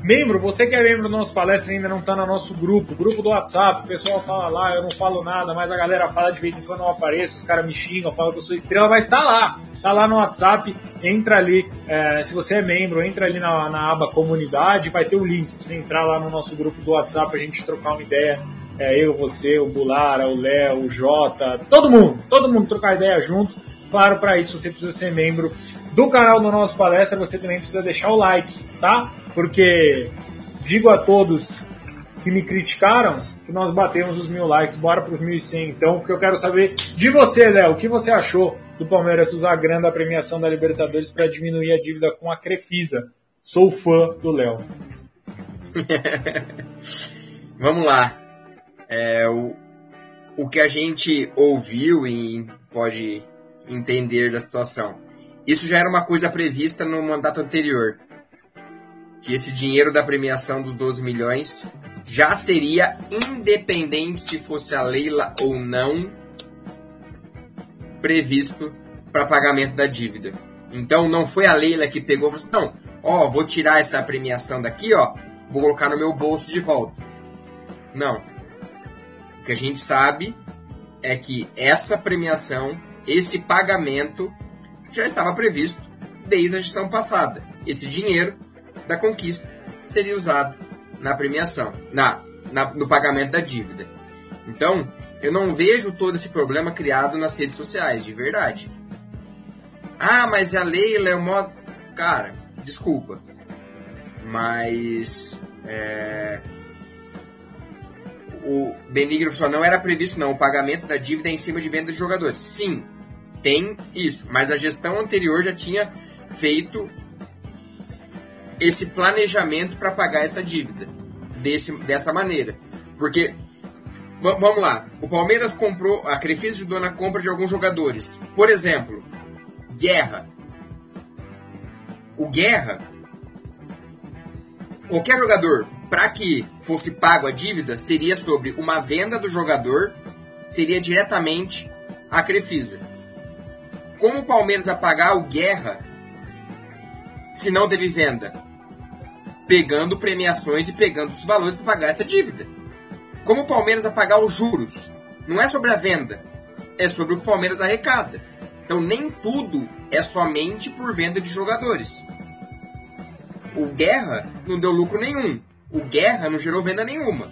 Membro, você que é membro do nosso palestra e ainda não está no nosso grupo, grupo do WhatsApp, o pessoal fala lá, eu não falo nada, mas a galera fala de vez em quando eu apareço, os caras me xingam, falam que eu sou estrela, mas está lá, está lá no WhatsApp, entra ali, é, se você é membro, entra ali na, na aba comunidade, vai ter o um link para você entrar lá no nosso grupo do WhatsApp, a gente trocar uma ideia, é, eu, você, o Bulara, o Léo, o Jota, todo mundo, todo mundo trocar ideia junto. Claro, para isso você precisa ser membro do canal do nosso palestra, você também precisa deixar o like, tá? Porque digo a todos que me criticaram que nós batemos os mil likes. Bora para os 1.100 então, porque eu quero saber de você, Léo. O que você achou do Palmeiras usar a grana da premiação da Libertadores para diminuir a dívida com a Crefisa? Sou fã do Léo. *laughs* Vamos lá. É, o, o que a gente ouviu e pode entender da situação. Isso já era uma coisa prevista no mandato anterior. Que esse dinheiro da premiação dos 12 milhões já seria independente se fosse a Leila ou não previsto para pagamento da dívida. Então não foi a Leila que pegou e falou assim, não, ó, vou tirar essa premiação daqui, ó, vou colocar no meu bolso de volta. Não. O que a gente sabe é que essa premiação, esse pagamento já estava previsto desde a gestão passada. Esse dinheiro da conquista seria usado na premiação, na, na, no pagamento da dívida. Então, eu não vejo todo esse problema criado nas redes sociais, de verdade. Ah, mas a Leila é uma. Cara, desculpa. Mas. É... O Benigno só não era previsto, não. O pagamento da dívida é em cima de venda de jogadores. Sim, tem isso. Mas a gestão anterior já tinha feito esse planejamento para pagar essa dívida desse, dessa maneira. Porque, vamos lá, o Palmeiras comprou, a Crefisa ajudou na compra de alguns jogadores. Por exemplo, Guerra. O Guerra, qualquer jogador, para que fosse pago a dívida, seria sobre uma venda do jogador, seria diretamente a Crefisa. Como o Palmeiras a pagar o Guerra se não teve venda? Pegando premiações e pegando os valores para pagar essa dívida. Como o Palmeiras a pagar os juros? Não é sobre a venda, é sobre o que o Palmeiras arrecada. Então nem tudo é somente por venda de jogadores. O Guerra não deu lucro nenhum. O Guerra não gerou venda nenhuma.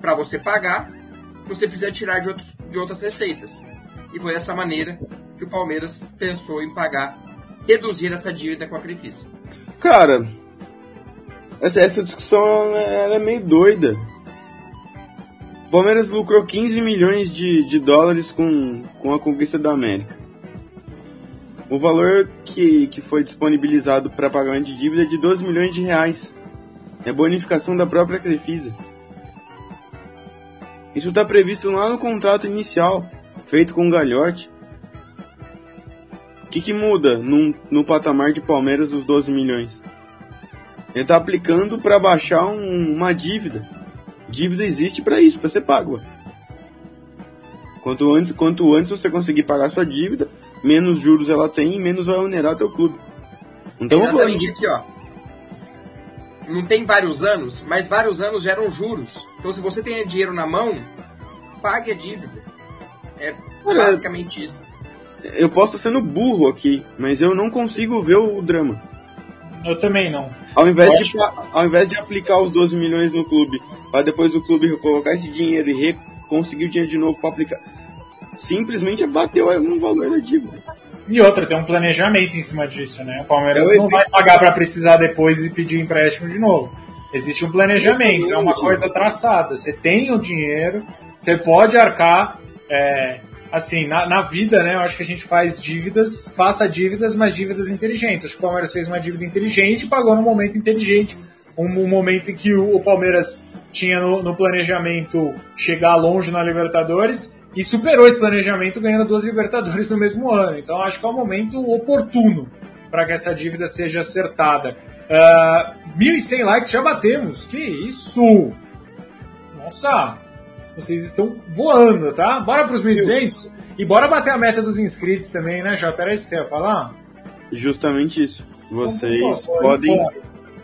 Para você pagar, você precisa tirar de, outros, de outras receitas. E foi dessa maneira que o Palmeiras pensou em pagar, reduzir essa dívida com a Crefisa. Cara, essa, essa discussão é meio doida. O Palmeiras lucrou 15 milhões de, de dólares com, com a conquista da América. O valor que, que foi disponibilizado para pagamento de dívida é de 12 milhões de reais. É bonificação da própria Crefisa. Isso está previsto lá no contrato inicial, feito com o Galhote. O que, que muda num, no patamar de Palmeiras os 12 milhões? Ele está aplicando para baixar um, uma dívida. Dívida existe para isso, para ser pago. Quanto antes, quanto antes você conseguir pagar sua dívida, menos juros ela tem e menos vai onerar teu clube. Então, Exatamente aqui, ó. Não tem vários anos, mas vários anos geram juros. Então, se você tem dinheiro na mão, pague a dívida. É Olha, basicamente isso. Eu posso estar sendo burro aqui, mas eu não consigo ver o drama. Eu também não. Ao invés, de, ao invés de aplicar os 12 milhões no clube, para depois o clube colocar esse dinheiro e conseguir o dinheiro de novo para aplicar, simplesmente bateu um valor da dívida. E outra, tem um planejamento em cima disso, né? O Palmeiras é não vai pagar para precisar depois e pedir empréstimo de novo. Existe um planejamento, é uma coisa traçada. Você tem o dinheiro, você pode arcar é, assim, na, na, vida, né, eu acho que a gente faz dívidas, faça dívidas, mas dívidas inteligentes. Acho que o Palmeiras fez uma dívida inteligente e pagou no momento inteligente. Um, um momento em que o, o Palmeiras tinha no, no, planejamento chegar longe na Libertadores e superou esse planejamento ganhando duas Libertadores no mesmo ano. Então acho que é um momento oportuno para que essa dívida seja acertada. Uh, 1.100 likes já batemos. Que isso! Nossa, vocês estão voando, tá? Bora pros 1.200 e bora bater a meta dos inscritos também, né, Já Peraí, você ia falar? Justamente isso. Vocês podem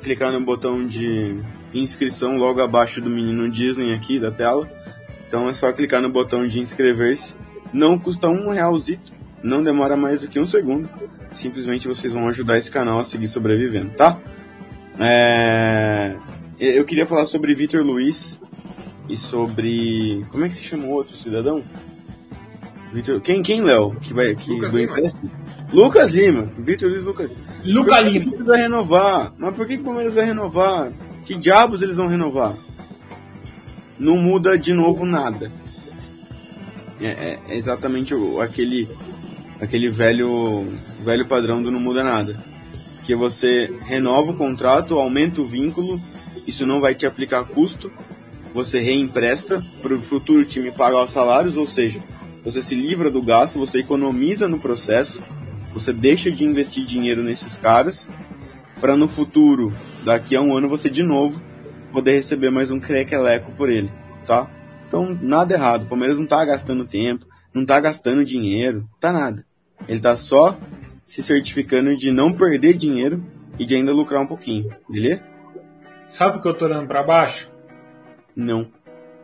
clicar no botão de inscrição logo abaixo do menino Disney aqui da tela. Então é só clicar no botão de inscrever-se. Não custa um realzito, não demora mais do que um segundo. Simplesmente vocês vão ajudar esse canal a seguir sobrevivendo, tá? É... Eu queria falar sobre Vitor Luiz, e sobre. Como é que se chama o outro cidadão? Victor, quem, quem, Léo? Que vai. Que Lucas Lima. Lucas Lima. Victor Luiz Lucas Lima. Lucas Lima. vai renovar. Mas por que, que o Palmeiras vai renovar? Que diabos eles vão renovar? Não muda de novo nada. É, é, é exatamente o, aquele, aquele velho, velho padrão do não muda nada. Que você renova o contrato, aumenta o vínculo, isso não vai te aplicar custo, você reempresta para o futuro time pagar os salários, ou seja, você se livra do gasto, você economiza no processo, você deixa de investir dinheiro nesses caras, para no futuro, daqui a um ano, você de novo poder receber mais um crequeleco por ele, tá? Então, nada errado. O Palmeiras não tá gastando tempo, não tá gastando dinheiro, tá nada. Ele tá só se certificando de não perder dinheiro e de ainda lucrar um pouquinho, beleza? Sabe o que eu tô olhando para baixo? Não.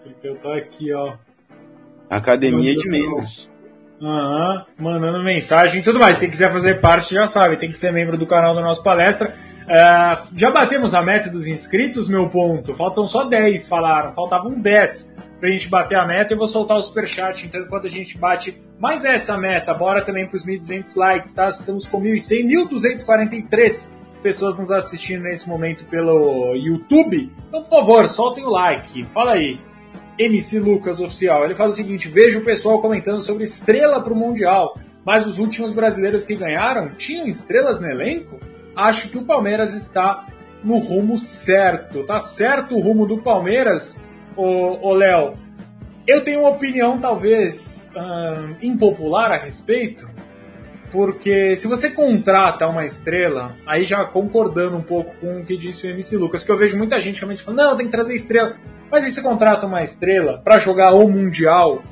Porque eu tô aqui, ó. Academia de membros. Aham, uhum, mandando mensagem e tudo mais. Se quiser fazer parte, já sabe, tem que ser membro do canal do nosso palestra. Uh, já batemos a meta dos inscritos, meu ponto. Faltam só 10, falaram. Faltavam 10 pra gente bater a meta. Eu vou soltar o superchat, então, enquanto a gente bate mais essa meta. Bora também pros 1.200 likes, tá? Estamos com 1.100, 1.243 pessoas nos assistindo nesse momento pelo YouTube. Então, por favor, soltem o like. Fala aí. MC Lucas Oficial. Ele fala o seguinte: vejo o pessoal comentando sobre estrela para o Mundial, mas os últimos brasileiros que ganharam tinham estrelas no elenco? Acho que o Palmeiras está no rumo certo. Tá certo o rumo do Palmeiras, ô Léo? Eu tenho uma opinião talvez hum, impopular a respeito, porque se você contrata uma estrela, aí já concordando um pouco com o que disse o MC Lucas, que eu vejo muita gente realmente falando, não, tem que trazer estrela. Mas aí você contrata uma estrela para jogar o Mundial,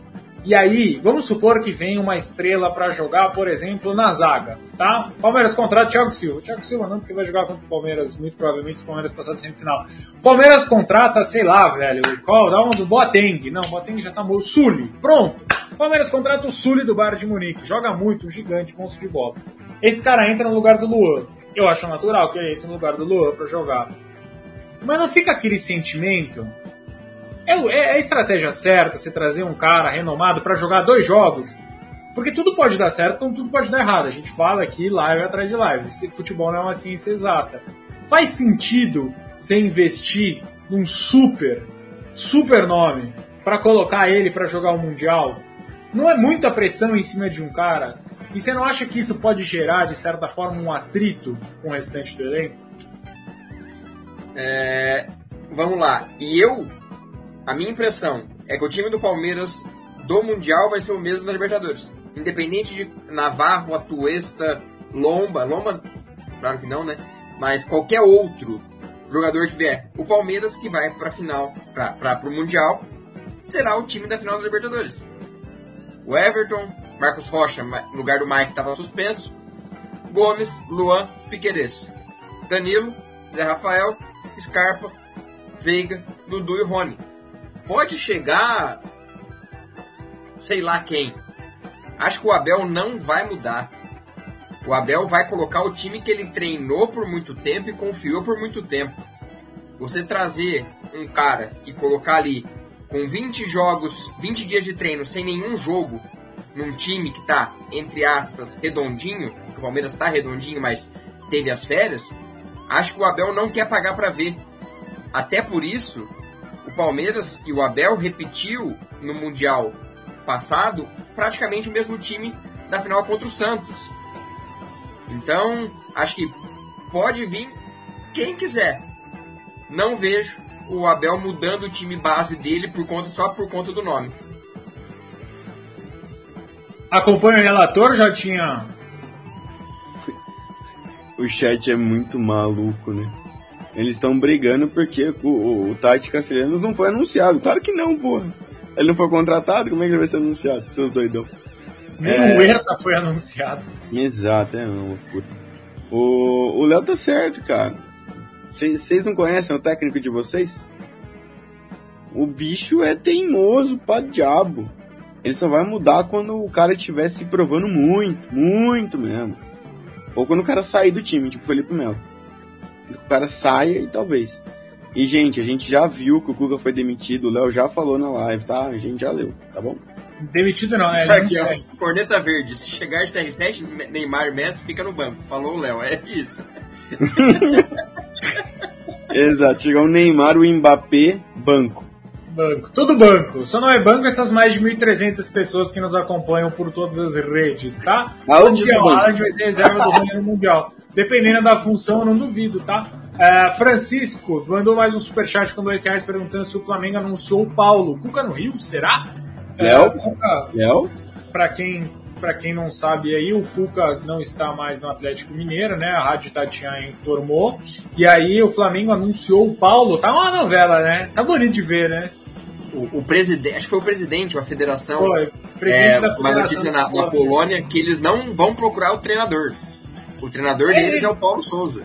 e aí, vamos supor que vem uma estrela para jogar, por exemplo, na zaga, tá? Palmeiras contrata Thiago Silva. Thiago Silva não, porque vai jogar contra o Palmeiras, muito provavelmente o Palmeiras passar de semifinal. Palmeiras contrata, sei lá, velho, qual? Dá um do Boateng. Não, Boateng já tá morto. Sully. Pronto. Palmeiras contrata o Sully do Bayern de Munique. Joga muito, um gigante, monstro de bola. Esse cara entra no lugar do Luan. Eu acho natural que ele entre no lugar do Luan para jogar. Mas não fica aquele sentimento é, é, é a estratégia certa você trazer um cara renomado para jogar dois jogos. Porque tudo pode dar certo, como tudo pode dar errado. A gente fala aqui live atrás de live. Futebol não é uma ciência exata. Faz sentido você investir num super, super nome para colocar ele para jogar o Mundial? Não é muita pressão em cima de um cara? E você não acha que isso pode gerar, de certa forma, um atrito com o restante do elenco? É, vamos lá. E eu a minha impressão é que o time do Palmeiras do Mundial vai ser o mesmo da Libertadores. Independente de Navarro, Atuesta, Lomba, Lomba, claro que não, né? Mas qualquer outro jogador que vier, o Palmeiras que vai para final, para o Mundial, será o time da final da Libertadores. O Everton, Marcos Rocha, no lugar do Mike estava suspenso, Gomes, Luan, Piqueires, Danilo, Zé Rafael, Scarpa, Veiga, Dudu e Rony pode chegar sei lá quem. Acho que o Abel não vai mudar. O Abel vai colocar o time que ele treinou por muito tempo e confiou por muito tempo. Você trazer um cara e colocar ali com 20 jogos, 20 dias de treino sem nenhum jogo num time que tá, entre aspas, redondinho, o Palmeiras tá redondinho, mas teve as férias, acho que o Abel não quer pagar para ver. Até por isso, Palmeiras e o Abel repetiu no Mundial passado praticamente o mesmo time da final contra o Santos. Então, acho que pode vir quem quiser. Não vejo o Abel mudando o time base dele por conta só por conta do nome. Acompanha o relator, já tinha. O chat é muito maluco, né? Eles estão brigando porque o, o, o Tati Castelhanos não foi anunciado. Claro que não, porra. Ele não foi contratado, como é que ele vai ser anunciado? Seus doidão. Nem é... o Herta foi anunciado. Exato, é uma loucura. O Léo tá certo, cara. Vocês não conhecem o técnico de vocês? O bicho é teimoso pra diabo. Ele só vai mudar quando o cara estiver se provando muito, muito mesmo. Ou quando o cara sair do time, tipo Felipe Melo que o cara saia e talvez. E, gente, a gente já viu que o Cuca foi demitido, o Léo já falou na live, tá? A gente já leu, tá bom? Demitido não, é. Aqui, ó, corneta verde. Se chegar CR7, Neymar Messi fica no banco. Falou o Léo, é isso. *laughs* Exato, chegar o Neymar, o Mbappé, banco. Banco, tudo banco. Só não é banco essas mais de 1.300 pessoas que nos acompanham por todas as redes, tá? Aonde Onde é o banco? Haaland vai ser reserva do Ronaldo Mundial. Dependendo da função, eu não duvido, tá? É, Francisco mandou mais um superchat com dois reais perguntando se o Flamengo anunciou o Paulo. Cuca no Rio, será? Léo? É, Cuca, Léo? para quem para quem não sabe aí, o Cuca não está mais no Atlético Mineiro, né? A Rádio Tatiana informou. E aí o Flamengo anunciou o Paulo. Tá uma novela, né? Tá bonito de ver, né? O, o presidente, acho que foi o presidente, uma federação, Foi, é, presidente da uma notícia na, na Polônia que eles não vão procurar o treinador. O treinador É. deles é o Paulo Souza.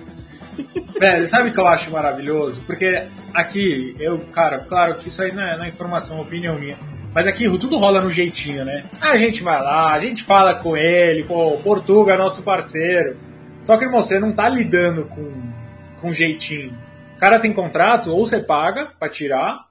Velho, sabe o que eu acho maravilhoso? Porque aqui, eu, cara, claro que isso aí não é, não é informação, é opinião minha. Mas aqui tudo rola no jeitinho, né? A gente vai lá, a gente fala com ele, pô, Portuga é nosso parceiro. Só que, irmão, você não tá lidando com, com jeitinho. O cara tem contrato, ou você paga pra tirar,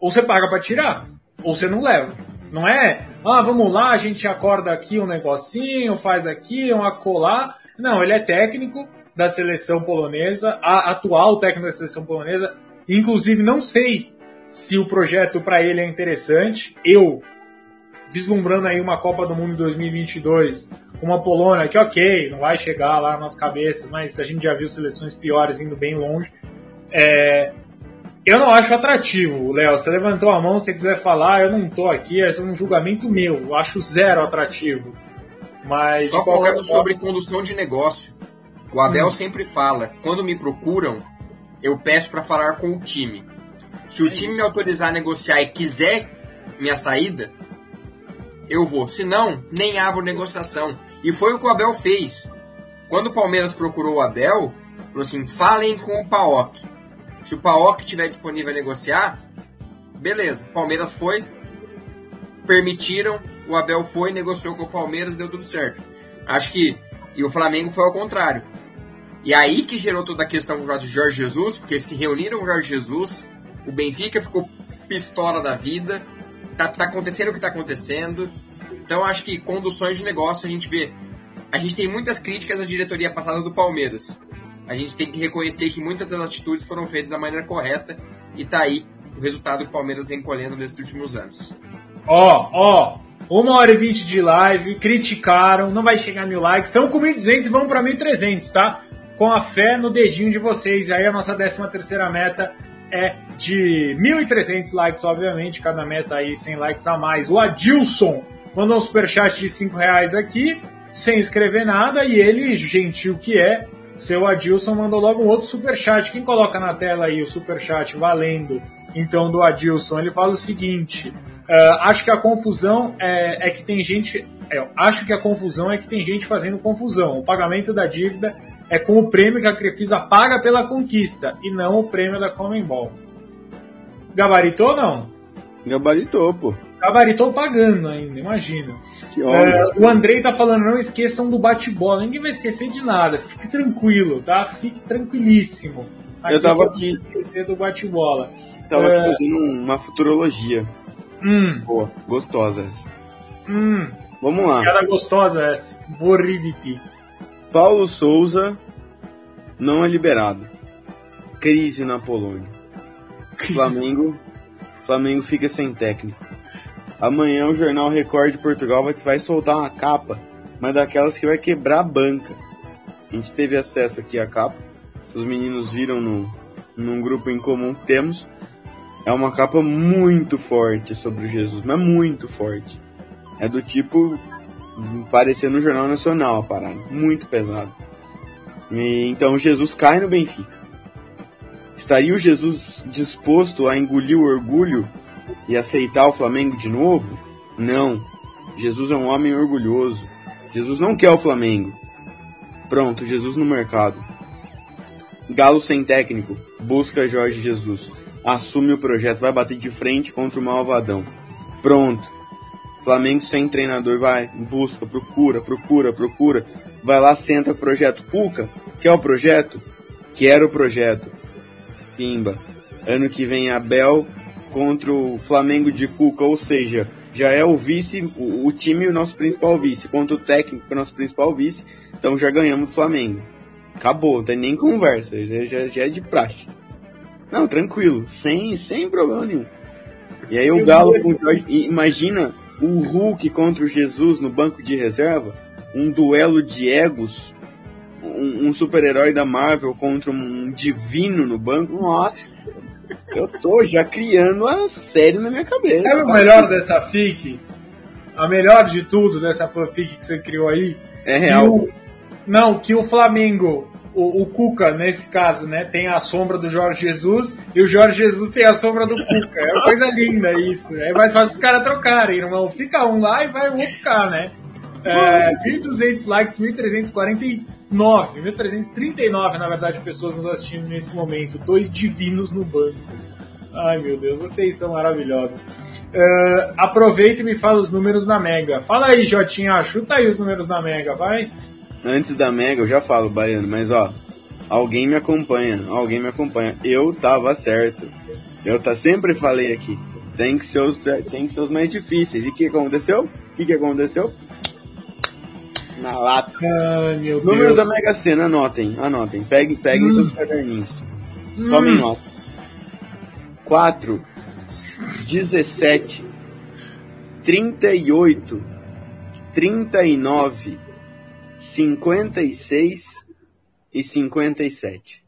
ou você paga pra tirar, ou você não leva. Não é, ah, vamos lá, a gente acorda aqui um negocinho, faz aqui, um acolá. Não, ele é técnico da seleção polonesa, a atual técnico da seleção polonesa. Inclusive, não sei se o projeto para ele é interessante. Eu, vislumbrando aí uma Copa do Mundo em 2022, uma Polônia que, ok, não vai chegar lá nas cabeças, mas a gente já viu seleções piores indo bem longe. É, eu não acho atrativo, Léo. Você levantou a mão, se quiser falar, eu não tô aqui, é um julgamento meu. Eu acho zero atrativo. Mas Só falando sobre condução de negócio. O Abel Hum. sempre fala, quando me procuram, eu peço para falar com o time. Se o time me autorizar a negociar e quiser minha saída, eu vou. Se não, nem abro negociação. E foi o que o Abel fez. Quando o Palmeiras procurou o Abel, falou assim: falem com o Paok. Se o Paok estiver disponível a negociar, beleza. Palmeiras foi, permitiram, o Abel foi, negociou com o Palmeiras, deu tudo certo. Acho que. E o Flamengo foi ao contrário. E aí que gerou toda a questão do Jorge Jesus, porque se reuniram com o Jorge Jesus, o Benfica ficou pistola da vida, tá, tá acontecendo o que tá acontecendo. Então acho que conduções de negócio a gente vê. A gente tem muitas críticas à diretoria passada do Palmeiras. A gente tem que reconhecer que muitas das atitudes foram feitas da maneira correta e tá aí o resultado que o Palmeiras vem colhendo nesses últimos anos. Ó, ó, uma hora e vinte de live, criticaram, não vai chegar mil likes, estão com 1.200 e vamos para 1.300, tá? Com a fé no dedinho de vocês. Aí a nossa 13 terceira meta é de 1.300 likes, obviamente, cada meta aí 100 likes a mais. O Adilson mandou um superchat de 5 reais aqui, sem escrever nada, e ele, gentil que é, seu Adilson mandou logo um outro superchat. Quem coloca na tela aí o superchat valendo, então, do Adilson, ele fala o seguinte... Uh, acho que a confusão é, é que tem gente. é, acho que a confusão é que tem gente fazendo confusão. O pagamento da dívida é com o prêmio que a Crefisa paga pela conquista e não o prêmio da Comembol. Gabaritou ou não? Gabaritou, pô. Gabaritou pagando ainda, imagina. É, o Andrei tá falando, não esqueçam do bate-bola. Ninguém vai esquecer de nada. Fique tranquilo, tá? Fique tranquilíssimo. Eu tava eu aqui. esquecer do bate-bola. Tava é. aqui fazendo uma futurologia. Hum, Boa, gostosa essa. hum. Vamos lá. Piada gostosa essa. Vou rir de ti. Paulo Souza não é liberado. Crise na Polônia. Flamengo, Flamengo fica sem técnico. Amanhã o jornal Record de Portugal vai, vai soltar uma capa, mas daquelas que vai quebrar a banca. A gente teve acesso aqui à capa. Os meninos viram no, num grupo em comum que temos. É uma capa muito forte sobre Jesus, mas muito forte. É do tipo parecer no Jornal Nacional a parada. Muito pesado. E, então Jesus cai no Benfica. Estaria o Jesus disposto a engolir o orgulho e aceitar o Flamengo de novo? Não. Jesus é um homem orgulhoso. Jesus não quer o Flamengo. Pronto, Jesus no mercado. Galo sem técnico. Busca Jorge Jesus. Assume o projeto. Vai bater de frente contra o Malvadão. Pronto. Flamengo sem treinador. Vai, busca, procura, procura, procura. Vai lá, senta o projeto. Cuca, quer o projeto? Quero o projeto. Pimba. Ano que vem Abel contra o Flamengo de Cuca, ou seja, já é o vice, o, o time o nosso principal vice, contra o técnico, o nosso principal vice, então já ganhamos do Flamengo. Acabou, não tem nem conversa, já, já, já é de praxe. Não, tranquilo, sem, sem problema nenhum. E aí o Galo com o Jorge. Imagina o Hulk contra o Jesus no banco de reserva, um duelo de egos, um, um super-herói da Marvel contra um divino no banco. Nossa, eu tô já criando a série na minha cabeça. É o melhor dessa fic? A melhor de tudo dessa fanfic que você criou aí? É real. Que o, não, que o Flamengo o, o, Cuca, nesse caso, né, tem a sombra do Jorge Jesus e o Jorge Jesus tem a sombra do Cuca. É uma coisa linda isso. É mais fácil os caras trocarem, irmão. Fica um lá e vai o outro cá, né? É, 1.200 likes, 1.349, 1.339, na verdade, pessoas nos assistindo nesse momento. Dois divinos no banco. Ai, meu Deus, vocês são maravilhosos. Uh, aproveita e me fala os números na Mega. Fala aí, Jotinha, chuta aí os números na Mega, vai antes da Mega, eu já falo, Baiano, mas ó, alguém me acompanha, alguém me acompanha. Eu tava certo. Eu tá, sempre falei aqui, tem que ser os, tem que ser os mais difíceis. E o que aconteceu? O que, que aconteceu? Na lata. Ai, meu Número Deus. da Mega Sena, anotem, anotem. Peguem, peguem hum. seus caderninhos. Hum. Tomem nota. 4, 17, 38, 39, 56 e 57.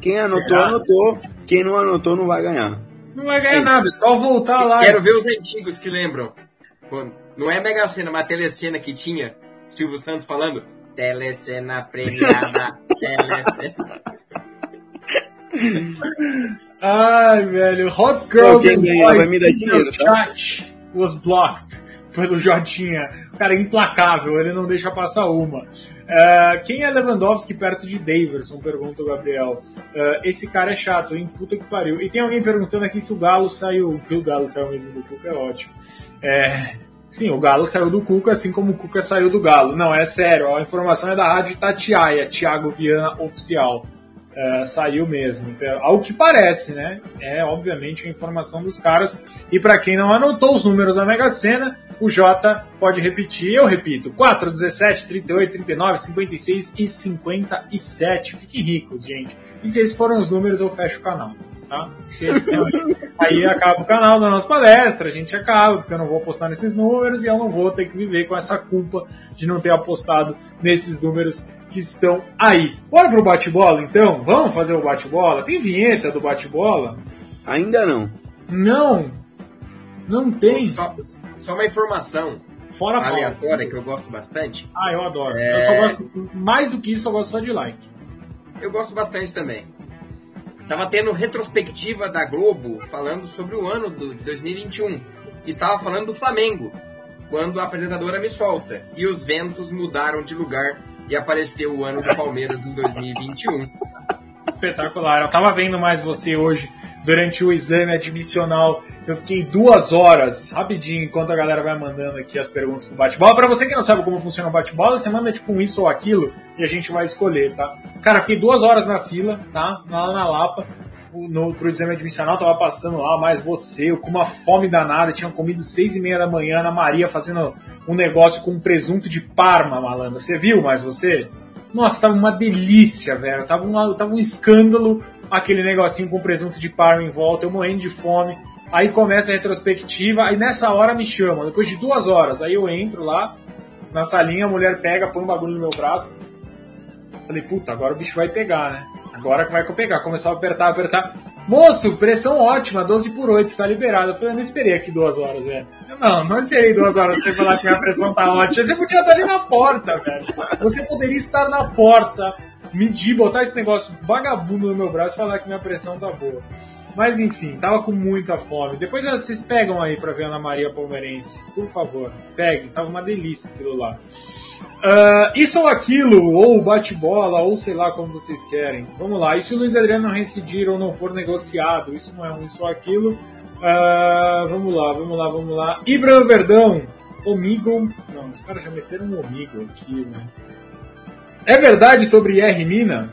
Quem anotou, Será? anotou. Quem não anotou, não vai ganhar. Não vai ganhar nada, é só voltar lá. Quero ver os antigos que lembram. Não é Mega Sena, mas telecena que tinha Silvio Santos falando telecena premiada, *laughs* telecena. Ai, velho. Hot Girls and Boys in tá? chat was blocked pelo Jotinha. O cara é implacável, ele não deixa passar uma. Uh, quem é Lewandowski perto de Daverson? Pergunta o Gabriel. Uh, esse cara é chato, hein? Puta que pariu. E tem alguém perguntando aqui se o Galo saiu. Que o Galo saiu mesmo do Cuca é ótimo. É, sim, o Galo saiu do Cuca, assim como o Cuca saiu do Galo. Não, é sério. A informação é da Rádio Tatiaia, Thiago Viana Oficial. Uh, saiu mesmo. Então, ao que parece, né? É obviamente a informação dos caras. E para quem não anotou os números da Mega Sena, o J pode repetir, eu repito: 4, 17, 38, 39, 56 e 57. Fiquem ricos, gente. E se esses foram os números, eu fecho o canal. Tá? aí acaba o canal da nossa palestra, a gente acaba, porque eu não vou apostar nesses números e eu não vou ter que viver com essa culpa de não ter apostado nesses números que estão aí. Bora pro bate-bola então? Vamos fazer o bate-bola? Tem vinheta do bate-bola? Ainda não. Não! Não tem. Só, só uma informação Fora aleatória que eu gosto bastante. Ah, eu adoro. É... Eu só gosto, mais do que isso, eu gosto só de like. Eu gosto bastante também. Tava tendo retrospectiva da Globo falando sobre o ano do, de 2021. Estava falando do Flamengo, quando a apresentadora me solta. E os ventos mudaram de lugar e apareceu o ano do Palmeiras em 2021. Espetacular. Eu tava vendo mais você hoje durante o exame admissional. Eu fiquei duas horas, rapidinho, enquanto a galera vai mandando aqui as perguntas do bate-bola. Para você que não sabe como funciona o bate-bola, você manda tipo um isso ou aquilo e a gente vai escolher, tá? Cara, fiquei duas horas na fila, tá? Lá na Lapa. No, pro exame admissional, tava passando lá, mais você, eu com uma fome danada, tinha comido seis e meia da manhã na Maria fazendo um negócio com presunto de Parma, malandro. Você viu mais você? Nossa, tava uma delícia, velho. Tava, uma, tava um escândalo aquele negocinho com presunto de parma em volta, eu morrendo de fome. Aí começa a retrospectiva, aí nessa hora me chamam, depois de duas horas. Aí eu entro lá na salinha, a mulher pega, põe um bagulho no meu braço. Falei, puta, agora o bicho vai pegar, né? Agora que vai pegar. Começou a apertar, apertar. Moço, pressão ótima, 12 por 8, tá liberado. Eu falei, eu não esperei aqui duas horas, velho. Não, não esperei duas horas você falar que a pressão tá ótima. Você podia estar ali na porta, velho. Você poderia estar na porta, medir, botar esse negócio vagabundo no meu braço e falar que minha pressão tá boa. Mas enfim, tava com muita fome. Depois vocês pegam aí pra ver a Ana Maria Palmeirense. Por favor, peguem. Tava uma delícia aquilo lá. Uh, isso ou aquilo, ou bate-bola, ou sei lá como vocês querem. Vamos lá. E se o Luiz Adriano não residir ou não for negociado? Isso não é um isso ou aquilo. Uh, vamos lá, vamos lá, vamos lá. Ibra Verdão, Omigo. Não, os caras já meteram um Omigo aqui, né? É verdade sobre R. Mina?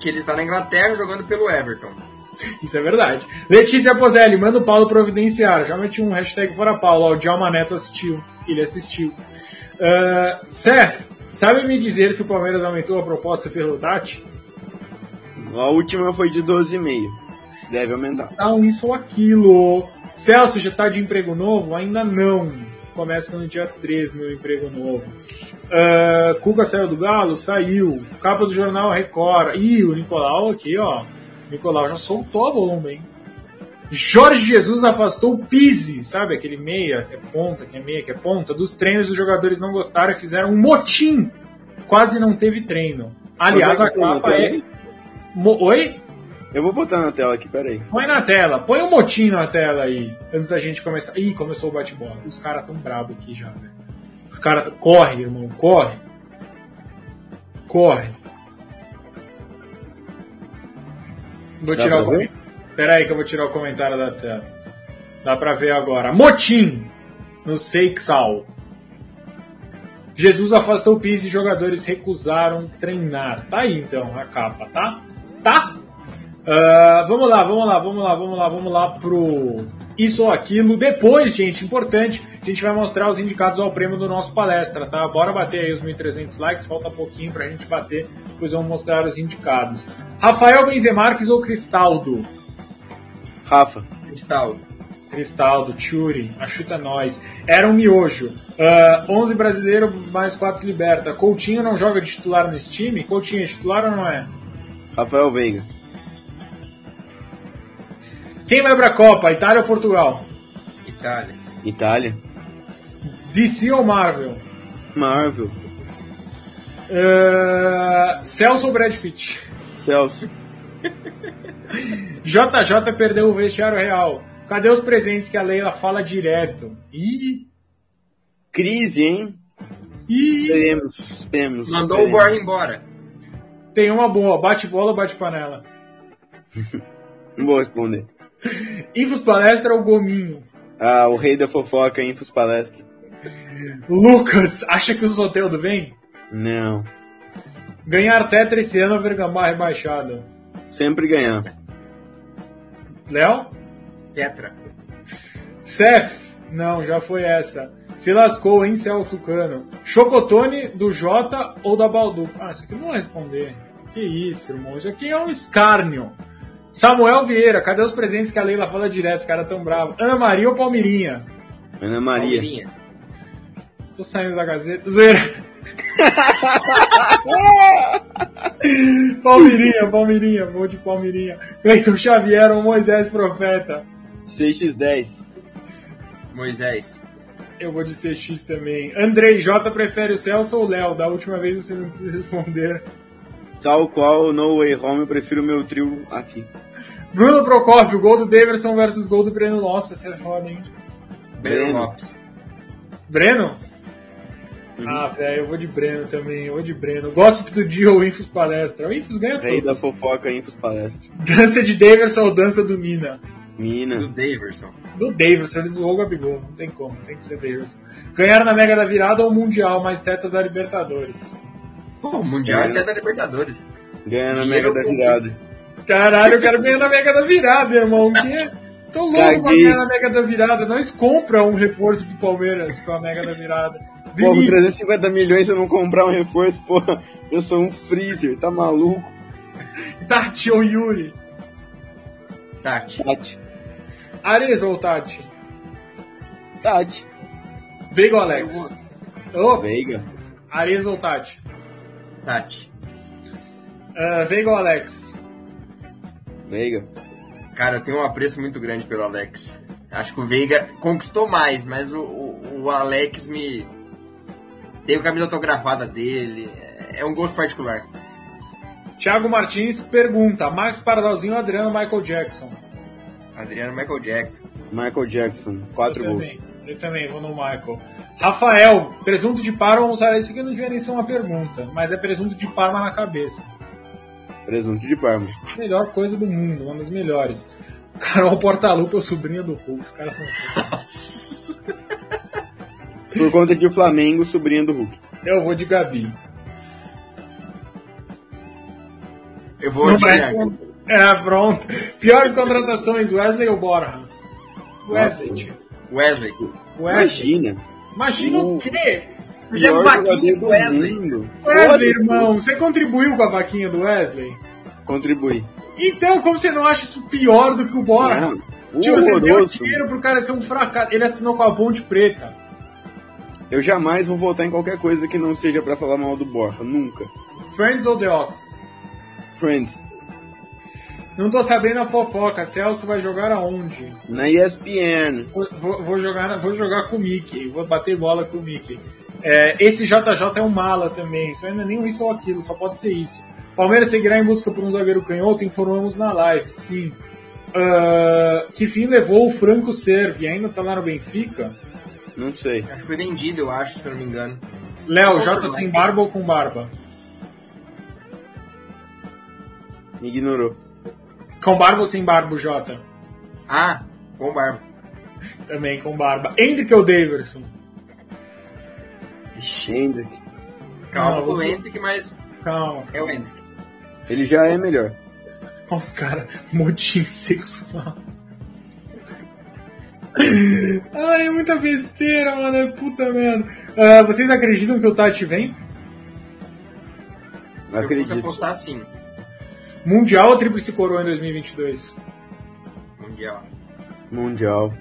Que ele está na Inglaterra jogando pelo Everton. *laughs* Isso é verdade. Letícia Pozelli, manda o Paulo providenciar. Já meti um hashtag fora Paulo. o Djalma Neto assistiu. Ele assistiu. Uh, Seth, Sabe me dizer se o Palmeiras aumentou a proposta pelo Tati? A última foi de 12,5. Deve aumentar. Não, isso ou aquilo. Celso, já tá de emprego novo? Ainda não. Começa no dia 13 meu emprego novo. Uh, Cuca saiu do Galo? Saiu. Capa do jornal Record. Ih, o Nicolau aqui, ó. O Nicolau já soltou a volume, hein? Jorge Jesus afastou o Pise, sabe? Aquele meia que é ponta, que é meia, que é ponta. Dos treinos os jogadores não gostaram e fizeram um motim. Quase não teve treino. Aliás, a capa é. Mo... Oi? Eu vou botar na tela aqui, peraí. Põe na tela, põe um motim na tela aí, antes da gente começar. Ih, começou o bate-bola. Os caras tão bravos aqui já, velho. Os caras. Corre, irmão, corre. Corre. Vou Dá tirar o ver? Pera aí que eu vou tirar o comentário da tela. Dá pra ver agora. Motim no Seixal. Jesus afastou o Pise e jogadores recusaram treinar. Tá aí então a capa, tá? Tá? Ah, vamos lá, vamos lá, vamos lá, vamos lá, vamos lá pro isso ou aquilo. Depois, gente, importante, a gente vai mostrar os indicados ao prêmio do nosso palestra, tá? Bora bater aí os 1.300 likes, falta pouquinho pra gente bater, depois vamos mostrar os indicados. Rafael Benzemarques ou Cristaldo? Rafa. Cristaldo. Cristaldo, Churi, achuta nós. Era um miojo. Ah, 11 brasileiro mais 4 liberta. Coutinho não joga de titular nesse time? Coutinho é titular ou não é? Rafael Veiga. Quem vai pra Copa? Itália ou Portugal? Itália. Itália. DC ou Marvel? Marvel. Ah, Celso ou Brad Pitt? Celso. *laughs* JJ perdeu o vestiário real. Cadê os presentes que a Leila fala direto? Ih, Crise, hein? ih. Esperemos, esperemos. Mandou o esperemos. Borja embora. Tem uma boa. Bate bola ou bate panela? *laughs* Não vou responder. *laughs* Infos palestra ou gominho? Ah, o rei da fofoca, Infos Palestra. Lucas, acha que o Soteldo vem? Não. Ganhar tetra esse ano ou Vergamar rebaixado? Sempre ganhar. Léo? Tetra. Cef? Não, já foi essa. Se lascou, hein, Celso Cano? Chocotone do Jota ou da Baldu? Ah, isso aqui não vou responder. Que isso, irmão. Isso aqui é um escárnio. Samuel Vieira, cadê os presentes que a Leila fala direto? Os caras tão bravos. Ana Maria ou Palmirinha? Ana Maria. Palmeirinha. Tô saindo da Gazeta. Zoeira. *laughs* Palmirinha, Palmirinha, vou de Palmirinha. Cleiton Xavier ou Moisés Profeta? CX10. Moisés. Eu vou de CX também. Andrei J prefere o Celso ou o Léo? Da última vez você não quis responder. Tal qual No Way Home, eu prefiro o meu trio aqui. Bruno Procópio, gol do Daverson versus gol do Breno. Nossa, você é foda, hein? Breno. Lopes. Breno? Ah, velho, eu vou de Breno também, eu vou de Breno. Gossip do dia ou Infos Palestra? O Infos ganha Rei tudo. da fofoca, Infos Palestra. Dança de Daverson ou dança do Mina? Do Mina. Daverson. Do Daverson, ele zoou o Gabigol, não tem como, tem que ser Daverson. Ganhar na Mega da Virada ou Mundial, mais teta da Libertadores? Pô, Mundial É. até da Libertadores. Ganha na Mega da. Virada. Caralho, eu quero ganhar na Mega da Virada, irmão. Que? Tô louco pra Caguei. ganhar na Mega da Virada. Nós compra um reforço do Palmeiras com a Mega da Virada. Pô, com Vinícius, 350 milhões se eu não comprar um reforço, porra, eu sou um freezer, tá maluco? Tati ou Yuri? Tati. Tati. Ares ou Tati? Tati. Veiga ou Alex? Ô, Veiga. Ares ou Tati? Tati. Ah, Veiga ou Alex? Veiga. Cara, eu tenho um apreço muito grande pelo Alex. Acho que o Veiga conquistou mais, mas o, o, o Alex me. Tem a camisa autografada dele. É um gosto particular. Thiago Martins pergunta: Max Pardalzinho ou Adriano Michael Jackson? Adriano Michael Jackson. Michael Jackson, quatro eu gols. Também. Eu também, vou no Michael. Rafael, presunto de Parma ou? Isso aqui não devia nem ser uma pergunta, mas é presunto de Parma na cabeça. Presunto de Parma. Melhor coisa do mundo, uma das melhores. Carol Portalupa, sobrinha do Hulk, os caras são. *laughs* Por conta de Flamengo, sobrinha do Hulk. Eu vou de Gabi. Eu vou Não de vai-. É, pronto. Piores contratações, Wesley ou Borja? Wesley. Wesley. Wesley. Imagina. Imagina o quê? Fizemos vaquinha com Wesley. mundo. Wesley, irmão, você contribuiu com a vaquinha do Wesley? Contribui. Então, como você não acha isso pior do que o Borra? Não, Tipo, você deu dinheiro pro cara ser um fracasso. Ele assinou com a Ponte Preta. Eu jamais vou votar em qualquer coisa que não seja pra falar mal do Borja. Nunca. Friends ou The Office? Friends. Não tô sabendo a fofoca. Celso vai jogar aonde? Na ESPN. Vou, vou- jogar, vou jogar com o Mickey. Vou bater bola com o Mickey. É, esse JJ é um mala também. Isso ainda nem um isso ou aquilo. Só pode ser isso. Palmeiras seguirá em busca por um zagueiro canhoto. Informamos na live. Sim. Ah, que fim levou o Franco Servi? Ainda tá lá no Benfica? Não sei. Acho que foi vendido, eu acho, se eu não me engano. Léo, J não. sem barba ou com barba? Me ignorou. Com barba ou sem barba, o Jota? Ah, com barba. Também com barba. Hendrick ou Daverson? Ixi, Hendrick. calma Não, com o Hendrick, mas Calma. é o Hendrick. Ele já é melhor. Olha os caras, motim sexual. Ai, muita besteira, mano. É puta merda. Ah, vocês acreditam que o Tati vem? Não Se eu fosse acredito. apostar assim, Mundial ou Tríplice Coroa em 2022? Mundial. Mundial.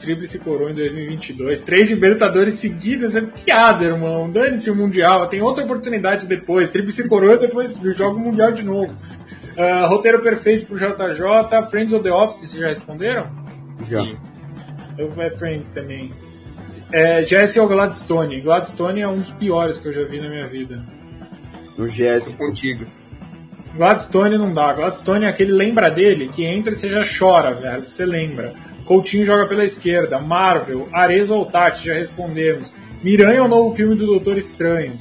Tríplice Coroa em 2022. Três Libertadores seguidas é piada, irmão. Dane-se o Mundial. Tem outra oportunidade depois. Tríplice Coroa depois joga o Mundial de novo. Ah, roteiro perfeito pro JJ. Friends ou The Office, vocês já responderam? Já. Sim. Eu vou é Friends também. É, Jesse ou Gladstone? Gladstone é um dos piores que eu já vi na minha vida. No Jéssico. contigo. Gladstone não dá. Gladstone é aquele lembra dele que entra e você já chora, velho. Você lembra. Coutinho joga pela esquerda. Marvel, Arezzo ou Tati, já respondemos. Miranha é o novo filme do Doutor Estranho.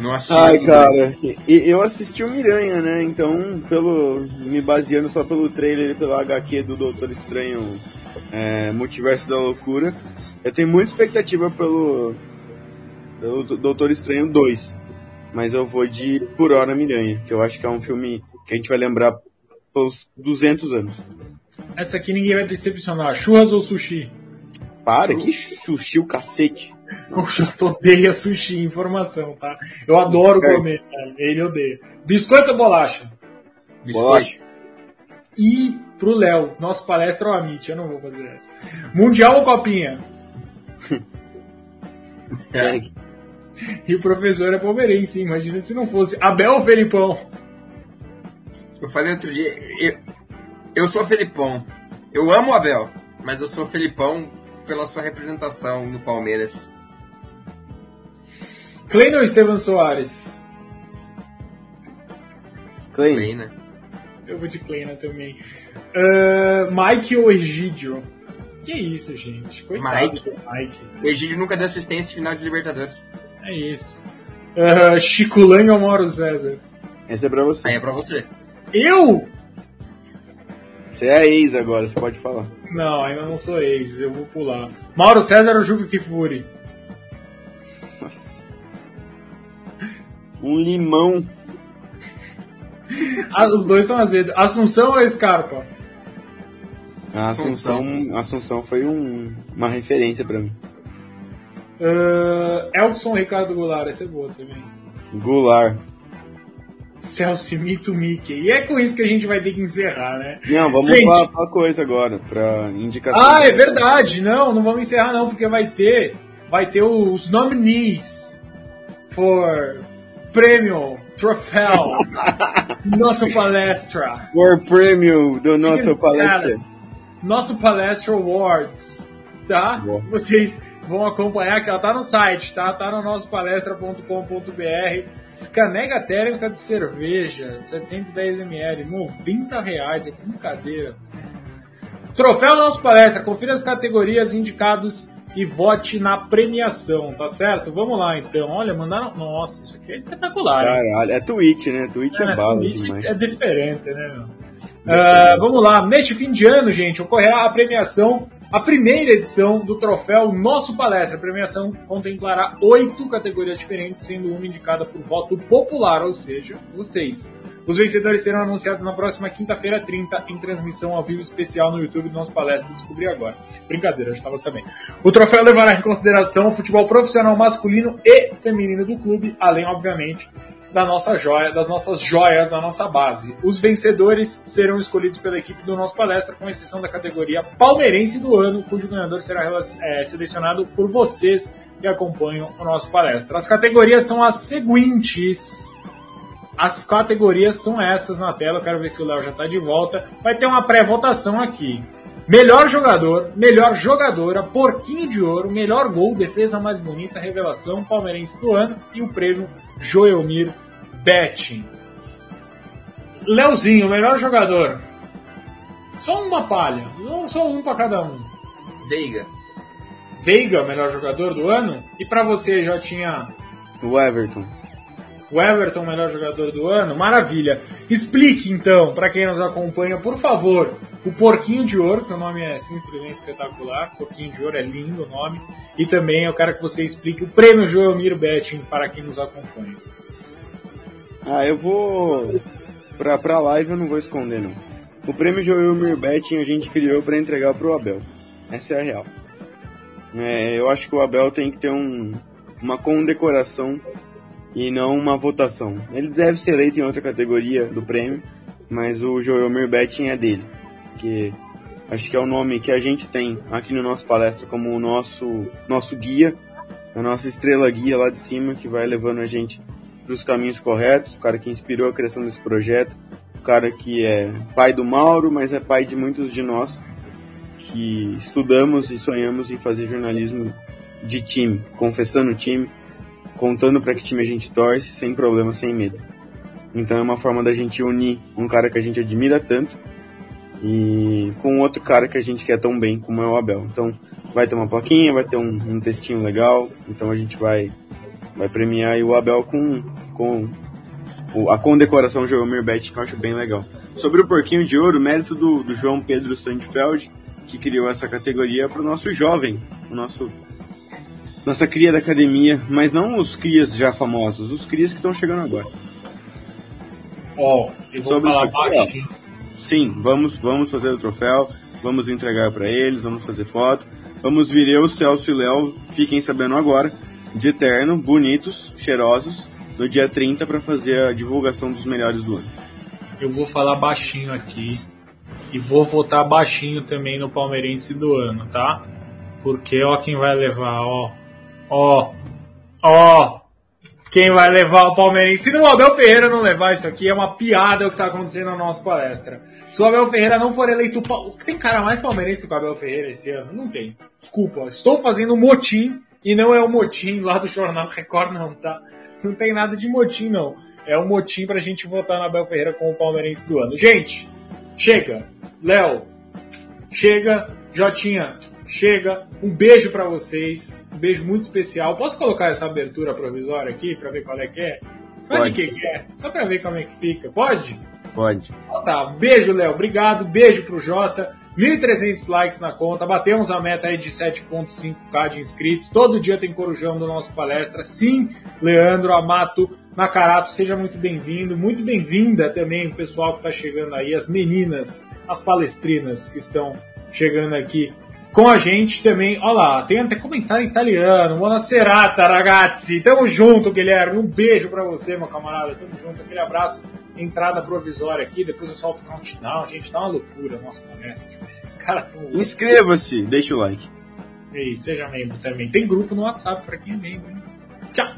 Não assisti Ai, cara. Eu assisti o Miranha, né? Então, pelo me baseando só pelo trailer e pelo HQ do Doutor Estranho é, Multiverso da Loucura, eu tenho muita expectativa pelo, pelo Do- Doutor Estranho 2. Mas eu vou de Por Hora Miranha, que eu acho que é um filme que a gente vai lembrar pelos 200 anos. Essa aqui ninguém vai decepcionar. Churras ou sushi? Para, que sushi o cacete. O Jota odeia sushi, informação, tá? Eu adoro comer. Ele odeia. Biscoito ou bolacha? Biscoito. E pro Léo, nosso palestra é o Amit, eu não vou fazer essa. Mundial ou Copinha? Segue. *laughs* E o professor é palmeirense, imagina se não fosse. Abel ou Felipão? Eu falei outro dia, eu, eu sou Felipão. Eu amo o Abel, mas eu sou Felipão pela sua representação no Palmeiras. Kleina ou Estevam Soares? Bem, né? Eu vou de Kleina também. Ah, Mike ou Egídio? Que isso, gente? Coitado Mike. do Mike. O Egídio nunca deu assistência em final de Libertadores. É isso. Ah, Chico Lang ou Mauro César? Essa é pra você. Aí é pra você. Eu? Você é a ex agora, você pode falar. Não, ainda não sou ex, eu vou pular. Mauro César ou Juca Kifuri? Um limão. Ah, os dois são azedos. Assunção ou Scarpa? A Assunção, Assunção foi um- uma referência pra mim. Uh, Elkson ou Ricardo Goulart? Essa é boa também. Goulart. Celso Mito Mickey. E é com isso que a gente vai ter que encerrar, né? Não, vamos Gente. pra, pra coisa agora, pra indicação. Ah, é verdade. Não, não vamos encerrar não, porque vai ter, vai ter os nominees for prêmio, troféu, nosso palestra. Por prêmio do nosso Chicken palestra. Salad. Nosso Palestra Awards, tá? Boa. Vocês vão acompanhar, que ela tá no site, tá? Tá no nosso palestra.com.br. Escanega térmica de cerveja, 710ml, 90 reais, é brincadeira. Troféu Nosso Palestra, confira as categorias indicados e vote na premiação, tá certo? Vamos lá então. Olha, mandaram. Nossa, isso aqui é espetacular. Caralho, é Twitch, né? Twitch é, É, bala Twitch demais. é diferente, né, meu? Ah, vamos lá, neste fim de ano, gente, ocorrerá a premiação, a primeira edição do troféu Nosso Palestra. A premiação contemplará oito categorias diferentes, sendo uma indicada por voto popular, ou seja, vocês. Os vencedores serão anunciados na próxima quinta-feira, 30, em transmissão ao vivo especial no YouTube do nosso palestra. Descobri agora. Brincadeira, eu estava sabendo. O troféu levará em consideração o futebol profissional masculino e feminino do clube, além, obviamente, da nossa joia, das nossas joias da nossa base. Os vencedores serão escolhidos pela equipe do nosso palestra, com exceção da categoria palmeirense do ano, cujo ganhador será é, selecionado por vocês que acompanham o nosso palestra. As categorias são as seguintes. As categorias são essas na tela. Eu quero ver se o Léo já está de volta. Vai ter uma pré-votação aqui. Melhor jogador, melhor jogadora, porquinho de ouro, melhor gol, defesa mais bonita, revelação, palmeirense do ano e o prêmio Joelmir Betting. Leozinho, melhor jogador. Só uma palha, só um para cada um. Veiga. Veiga, melhor jogador do ano. E para você já tinha o Everton. O Everton, melhor jogador do ano. Maravilha. Explique então, para quem nos acompanha, por favor, o Porquinho de Ouro, que o nome é simplesmente espetacular. Porquinho de Ouro é lindo o nome. E também eu quero que você explique o prêmio Joelmir Betting para quem nos acompanha. Ah, eu vou. Pra, pra live eu não vou esconder, não. O prêmio Joelmir Betting a gente criou para entregar pro Abel. Essa é a real. É, eu acho que o Abel tem que ter um, uma condecoração e não uma votação. Ele deve ser eleito em outra categoria do prêmio, mas o Joelmir Betting é dele porque acho que é o nome que a gente tem aqui no nosso palestra como o nosso, nosso guia, a nossa estrela guia lá de cima que vai levando a gente para os caminhos corretos, o cara que inspirou a criação desse projeto, o cara que é pai do Mauro, mas é pai de muitos de nós que estudamos e sonhamos em fazer jornalismo de time, confessando o time, contando para que time a gente torce, sem problema, sem medo. Então é uma forma da gente unir um cara que a gente admira tanto e com outro cara que a gente quer tão bem como é o Abel. Então vai ter uma plaquinha, vai ter um, um textinho legal, então a gente vai vai premiar o Abel com, com a condecoração Joelmir Bet, que eu acho bem legal. Sobre o Porquinho de Ouro, mérito do, do João Pedro Sandfeld, que criou essa categoria para o nosso jovem, o nosso nossa cria da academia, mas não os crias já famosos, os crias que estão chegando agora. Ó, oh, eu vou Sobre falar baixinho sim, vamos, vamos fazer o troféu, vamos entregar para eles, vamos fazer foto. Vamos vir eu, Celso e Léo, fiquem sabendo agora, de eterno, bonitos, cheirosos, no dia 30 para fazer a divulgação dos melhores do ano. Eu vou falar baixinho aqui e vou votar baixinho também no palmeirense do ano, tá? Porque ó quem vai levar, ó. Ó. Ó. Quem vai levar o Palmeirense? Se o Abel Ferreira não levar isso aqui, é uma piada o que está acontecendo na nossa palestra. Se o Abel Ferreira não for eleito. Tem cara mais palmeirense do que o Abel Ferreira esse ano? Não tem. Desculpa, estou fazendo motim e não é o motim lá do Jornal Record, não, tá? Não tem nada de motim, não. É um motim pra gente votar no Abel Ferreira como o palmeirense do ano. Gente, chega. Léo, chega. Jotinha, chega. Um beijo para vocês, um beijo muito especial. Posso colocar essa abertura provisória aqui para ver qual é que é? Só Pode. de que é? Só para ver como é que fica. Pode? Pode. Então tá, beijo, Léo. Obrigado. Beijo pro Jota. 1.300 likes na conta, batemos a meta aí de 7.5k de inscritos. Todo dia tem corujão do nosso palestra. Sim, Leandro Amato Nakarato, seja muito bem-vindo. Muito bem-vinda também o pessoal que está chegando aí, as meninas, as palestrinas que estão chegando aqui com a gente também. Olha lá, tem até comentário italiano. Buonasera, ragazzi. Tamo junto, Guilherme. Um beijo para você, meu camarada. Tamo junto. Aquele abraço. Entrada provisória aqui. Depois eu solto o countdown. Gente, tá uma loucura nosso palestra. Os caras tão. Inscreva-se, deixa o like. E seja membro também. Tem grupo no WhatsApp para quem é membro. Tchau.